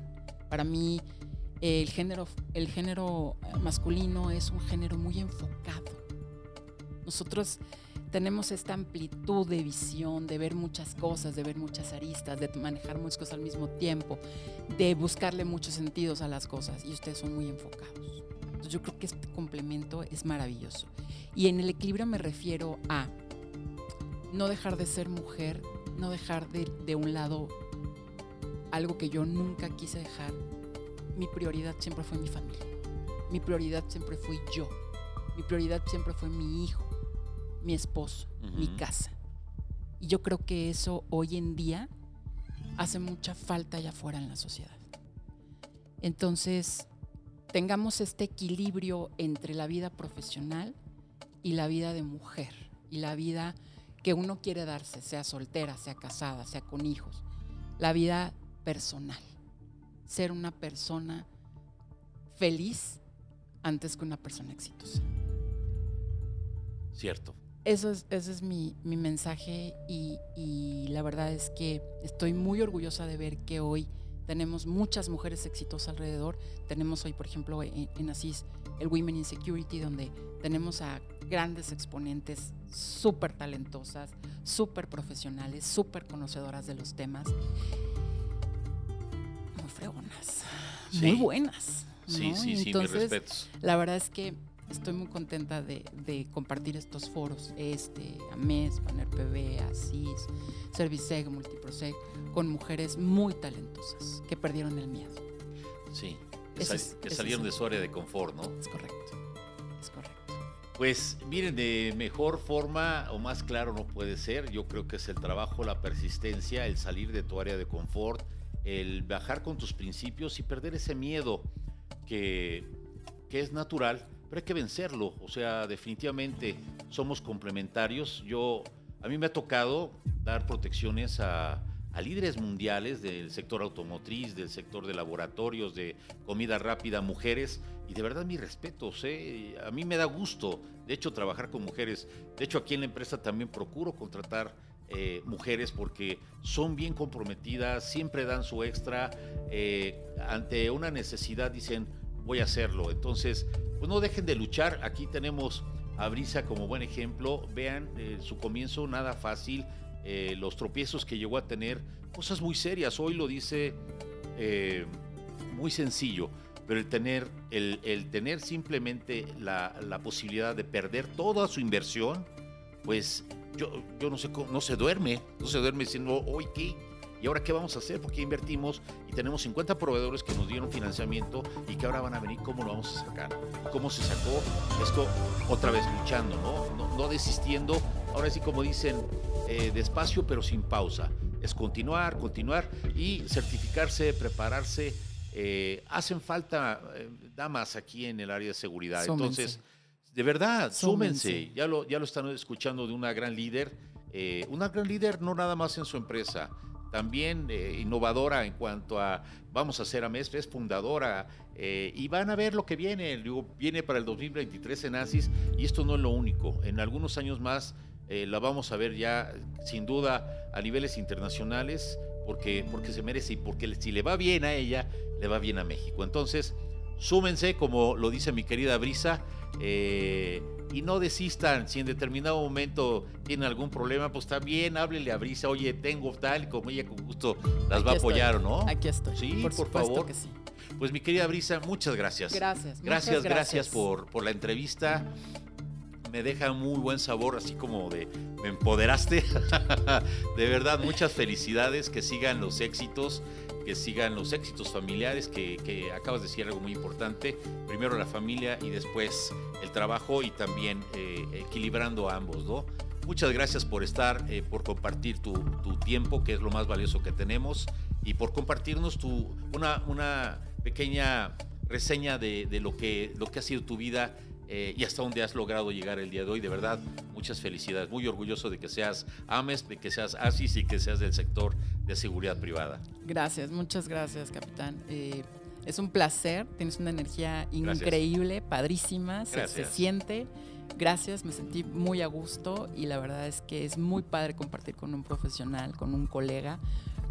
Para mí, el género, el género eh, masculino es un género muy enfocado. Nosotros tenemos esta amplitud de visión, de ver muchas cosas, de ver muchas aristas, de manejar muchas cosas al mismo tiempo, de buscarle muchos sentidos a las cosas y ustedes son muy enfocados. Entonces yo creo que este complemento es maravilloso. Y en el equilibrio me refiero a no dejar de ser mujer, no dejar de, de un lado algo que yo nunca quise dejar. Mi prioridad siempre fue mi familia. Mi prioridad siempre fui yo. Mi prioridad siempre fue mi hijo, mi esposo, mi casa. Y yo creo que eso hoy en día hace mucha falta allá afuera en la sociedad. Entonces, tengamos este equilibrio entre la vida profesional y la vida de mujer y la vida que uno quiere darse, sea soltera, sea casada, sea con hijos, la vida personal. Ser una persona feliz antes que una persona exitosa. Cierto. Eso es, ese es mi, mi mensaje y, y la verdad es que estoy muy orgullosa de ver que hoy tenemos muchas mujeres exitosas alrededor. Tenemos hoy, por ejemplo, en, en Asís el Women in Security, donde tenemos a grandes exponentes súper talentosas, súper profesionales, súper conocedoras de los temas. Muy fregonas, Sí. muy buenas. Sí, ¿no? sí, sí, mis Entonces, respetos. la verdad es que estoy muy contenta de, de compartir estos foros, este, AMES, Paner PB, ASIS, Serviceg, Multiproseg, con mujeres muy talentosas que perdieron el miedo. Sí. Que, Ese sal- es- que ese salieron es de su área de confort, ¿no? Es correcto, es correcto. Pues miren, de mejor forma o más claro no puede ser. Yo creo que es el trabajo, la persistencia, el salir de tu área de confort, el bajar con tus principios y perder ese miedo que, que es natural, pero hay que vencerlo. O sea, definitivamente somos complementarios. Yo, a mí me ha tocado dar protecciones a, líderes mundiales del sector automotriz, del sector de laboratorios, de comida rápida, mujeres, y de verdad mis respetos, ¿eh? a mí me da gusto, de hecho, trabajar con mujeres. De hecho, aquí en la empresa también procuro contratar eh, mujeres porque son bien comprometidas, siempre dan su extra, eh, ante una necesidad dicen, voy a hacerlo. Entonces, pues no dejen de luchar, aquí tenemos a Brisa como buen ejemplo, vean eh, su comienzo nada fácil, eh, los tropiezos que llegó a tener, cosas muy serias, hoy lo dice... eh, muy sencillo, pero el tener, el, el tener simplemente la, la posibilidad de perder toda su inversión, pues yo, yo no sé cómo, no se duerme, no se duerme diciendo, hoy qué, ¿Y ahora qué vamos a hacer? Porque invertimos y tenemos 50 proveedores que nos dieron financiamiento y que ahora van a venir, ¿cómo lo vamos a sacar? ¿Cómo se sacó esto otra vez luchando, no? No, no desistiendo, ahora sí como dicen, eh, despacio pero sin pausa. Es continuar, continuar y certificarse, prepararse. Eh, hacen falta eh, damas aquí en el área de seguridad. Súmense. Entonces, de verdad, súmense. Súmense. Ya lo, ya lo están escuchando de una gran líder. eh, una gran líder no nada más en su empresa, también eh, innovadora en cuanto a, vamos a hacer AMES, es fundadora, eh, y van a ver lo que viene, digo, viene para el 2023 en ASIS, y esto no es lo único, en algunos años más eh, la vamos a ver ya, sin duda, a niveles internacionales, porque, porque se merece, y porque si le va bien a ella, le va bien a México. Entonces, súmense, como lo dice mi querida Brisa, eh, y no desistan. Si en determinado momento tienen algún problema, pues también háblele a Brisa, oye, tengo tal, y como ella con gusto las va a estoy. apoyar, ¿o ¿no? Aquí estoy. Sí, por, por favor. que sí. Pues mi querida Brisa, muchas gracias. Gracias. muchas Gracias, gracias por, por la entrevista. Me deja muy buen sabor, así como de me empoderaste. de verdad, muchas felicidades, que sigan los éxitos, que sigan los éxitos familiares, que, acabas de decir algo muy importante. Primero la familia y después el trabajo y también eh, equilibrando ambos, ¿no? Muchas gracias por estar, eh, por compartir tu, tu tiempo, que es lo más valioso que tenemos, y por compartirnos tu, una, una pequeña reseña de, de lo, que, lo que ha sido tu vida eh, y hasta dónde has logrado llegar el día de hoy. De verdad, muchas felicidades. Muy orgulloso de que seas AMES, de que seas ASIS y que seas del sector de seguridad privada. Gracias, muchas gracias, capitán. Eh, es un placer, tienes una energía Gracias. increíble, padrísima, se, se siente. Gracias, me sentí muy a gusto y la verdad es que es muy padre compartir con un profesional, con un colega,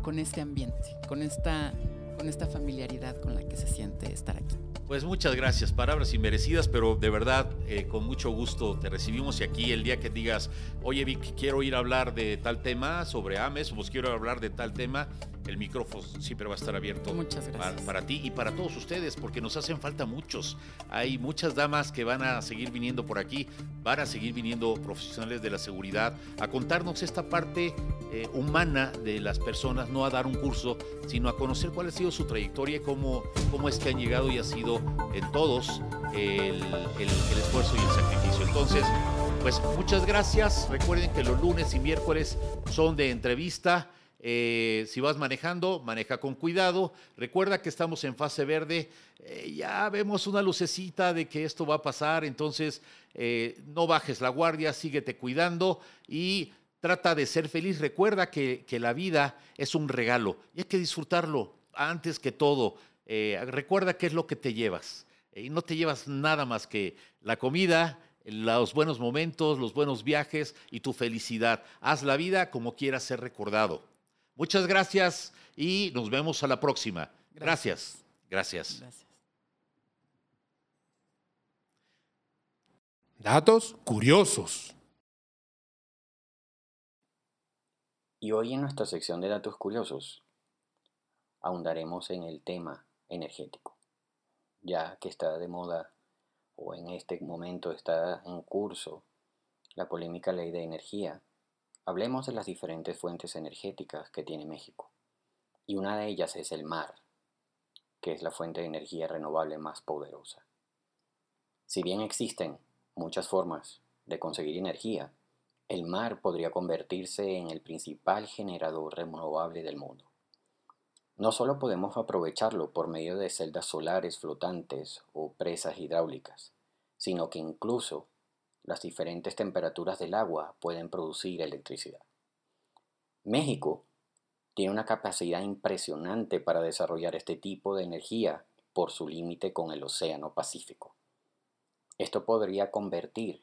con este ambiente, con esta, con esta familiaridad con la que se siente estar aquí. Pues muchas gracias, palabras inmerecidas, pero de verdad eh, con mucho gusto te recibimos y aquí el día que digas, oye Vic, quiero ir a hablar de tal tema sobre AMES, o pues quiero hablar de tal tema, el micrófono siempre va a estar abierto Muchas para, gracias. para ti y para todos ustedes, porque nos hacen falta muchos. Hay muchas damas que van a seguir viniendo por aquí, van a seguir viniendo profesionales de la seguridad a contarnos esta parte eh, humana de las personas, no a dar un curso, sino a conocer cuál ha sido su trayectoria y cómo, cómo es que han llegado y ha sido en todos el, esfuerzo y el sacrificio. Entonces, pues muchas gracias. Recuerden que los lunes y miércoles son de entrevista. Eh, si vas manejando, maneja con cuidado. Recuerda que estamos en fase verde. Eh, ya vemos una lucecita de que esto va a pasar. Entonces, eh, no bajes la guardia, síguete cuidando y trata de ser feliz. Recuerda que, que la vida es un regalo y hay que disfrutarlo antes que todo. Eh, recuerda qué es lo que te llevas. Eh, Y no te llevas nada más que la comida, los buenos momentos, los buenos viajes y tu felicidad. Haz la vida como quieras ser recordado. Muchas gracias y nos vemos a la próxima. Gracias. Gracias. Gracias. Datos curiosos. Y hoy en nuestra sección de datos curiosos ahondaremos en el tema energético, ya que está de moda o en este momento está en curso la polémica ley de energía. Hablemos de las diferentes fuentes energéticas que tiene México. Y una de ellas es el mar, que es la fuente de energía renovable más poderosa. Si bien existen muchas formas de conseguir energía, el mar podría convertirse en el principal generador renovable del mundo. No solo podemos aprovecharlo por medio de celdas solares flotantes o presas hidráulicas, sino que incluso las diferentes temperaturas del agua pueden producir electricidad. México tiene una capacidad impresionante para desarrollar este tipo de energía por su límite con el Océano Pacífico. Esto podría convertir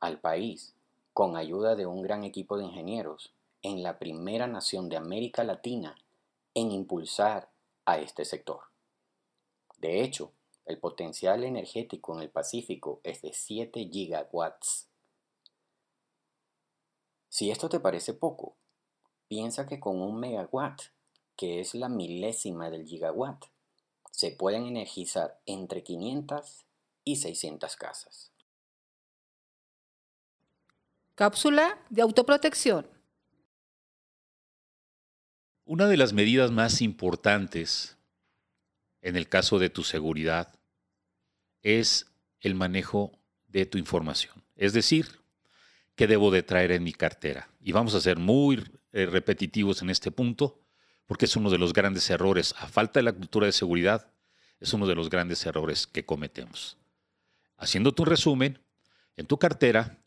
al país, con ayuda de un gran equipo de ingenieros, en la primera nación de América Latina en impulsar a este sector. De hecho, el potencial energético en el Pacífico es de 7 gigawatts. Si esto te parece poco, piensa que con un megawatt, que es la milésima del gigawatt, se pueden energizar entre 500 y 600 casas. Cápsula de autoprotección. Una de las medidas más importantes en el caso de tu seguridad es el manejo de tu información. Es decir, qué debo de traer en mi cartera. Y vamos a ser muy eh, repetitivos en este punto, porque es uno de los grandes errores, a falta de la cultura de seguridad, es uno de los grandes errores que cometemos. Haciendo tu resumen, en tu cartera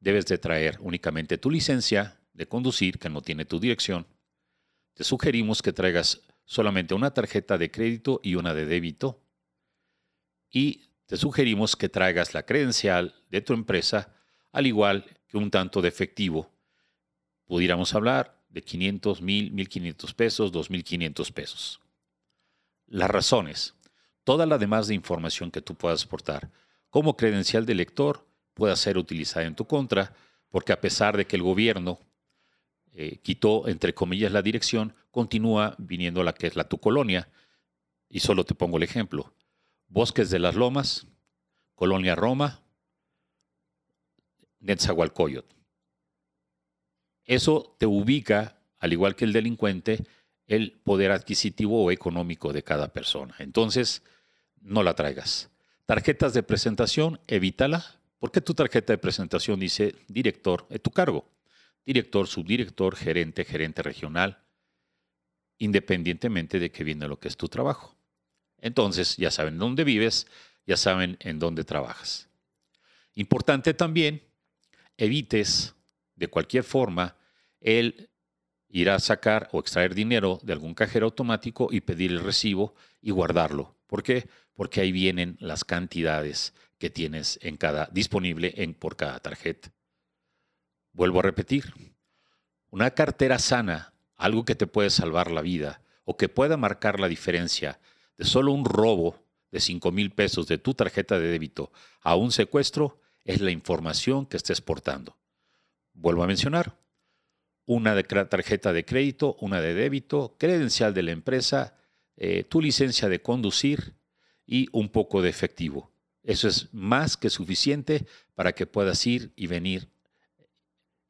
debes de traer únicamente tu licencia de conducir, que no tiene tu dirección. Te sugerimos que traigas solamente una tarjeta de crédito y una de débito. Y te sugerimos que traigas la credencial de tu empresa, al igual que un tanto de efectivo. Pudiéramos hablar de 500, 1000, 1500 pesos, 2500 pesos. Las razones. Toda la demás de información que tú puedas aportar como credencial de lector pueda ser utilizada en tu contra, porque a pesar de que el gobierno eh, quitó, entre comillas, la dirección, continúa viniendo la que es la tu colonia. Y solo te pongo el ejemplo. Bosques de las Lomas, Colonia Roma, Netzahualcoyot. Eso te ubica, al igual que el delincuente, el poder adquisitivo o económico de cada persona. Entonces, no la traigas. Tarjetas de presentación, evítala, porque tu tarjeta de presentación dice director en tu cargo. Director, subdirector, gerente, gerente regional, independientemente de que viene lo que es tu trabajo. Entonces, ya saben dónde vives, ya saben en dónde trabajas. Importante también, evites de cualquier forma el ir a sacar o extraer dinero de algún cajero automático y pedir el recibo y guardarlo. ¿Por qué? Porque ahí vienen las cantidades que tienes en cada disponible en, por cada tarjeta. Vuelvo a repetir, una cartera sana, algo que te puede salvar la vida o que pueda marcar la diferencia de solo un robo de 5 mil pesos de tu tarjeta de débito a un secuestro, es la información que estés portando. Vuelvo a mencionar, una tarjeta de crédito, una de débito, credencial de la empresa, eh, tu licencia de conducir y un poco de efectivo. Eso es más que suficiente para que puedas ir y venir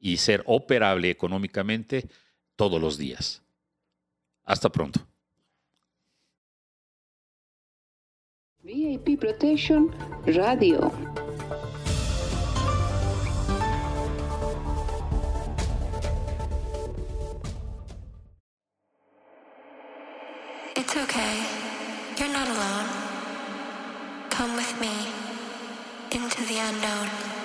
y ser operable económicamente todos los días. Hasta pronto. VIP Protection Radio. It's okay. You're not alone. Come with me into the unknown.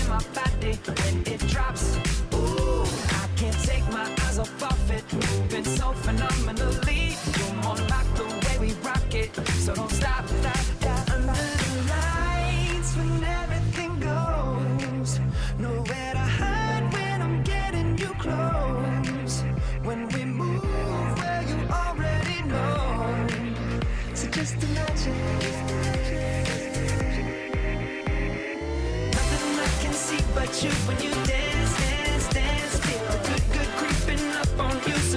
my body when it drops. Ooh, I can't take my eyes off of it. Moving so phenomenally. You won't like the way we rock it. So don't stop. stop.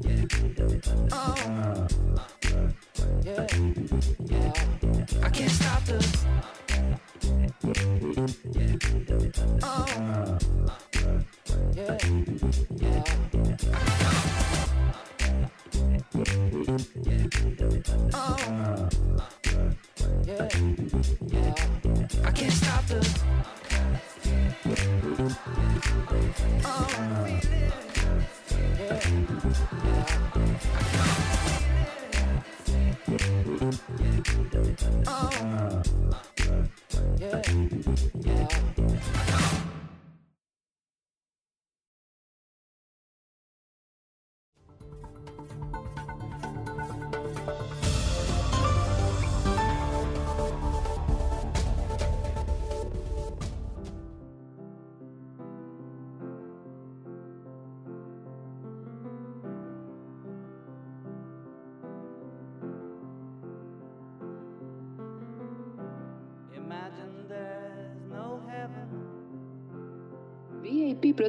Yeah. Oh. Yeah. Yeah. I can't stop the.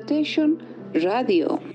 Exploitation Radio.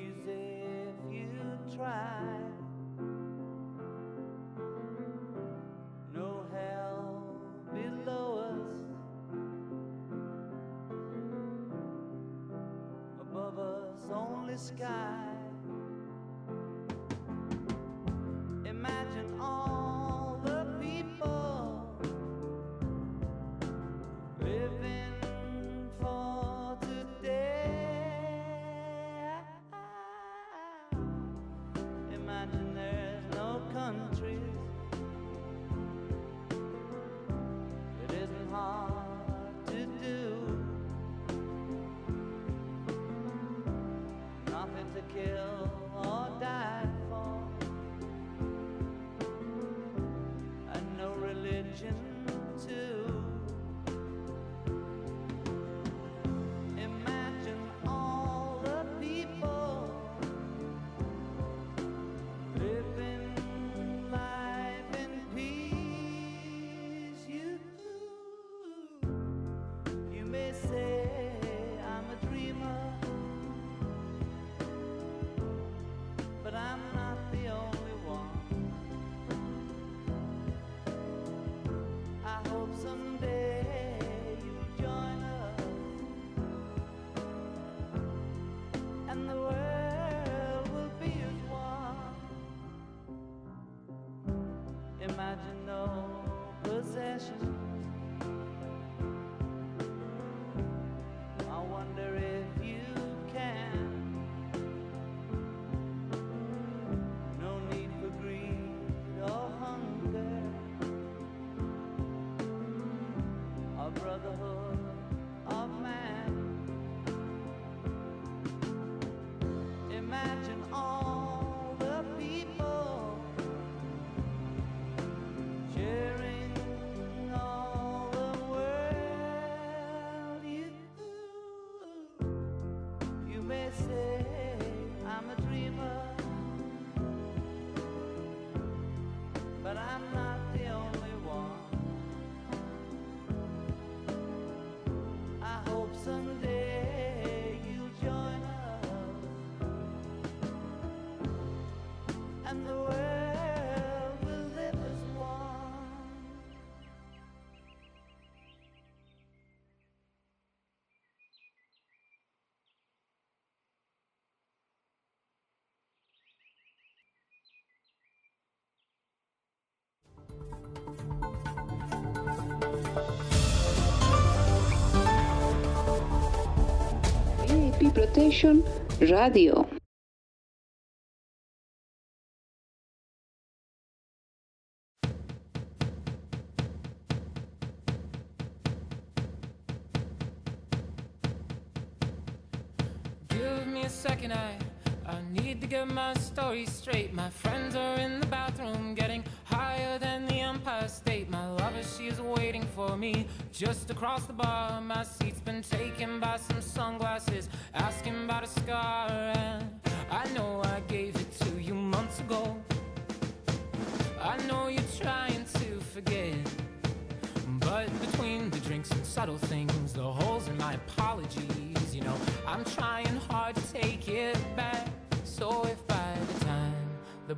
Therapy Protection Radio. Give me a second, I, I need to get my story straight. My friends are in the bathroom getting higher than the Empire State. My lover, she is waiting for me just across the bar. My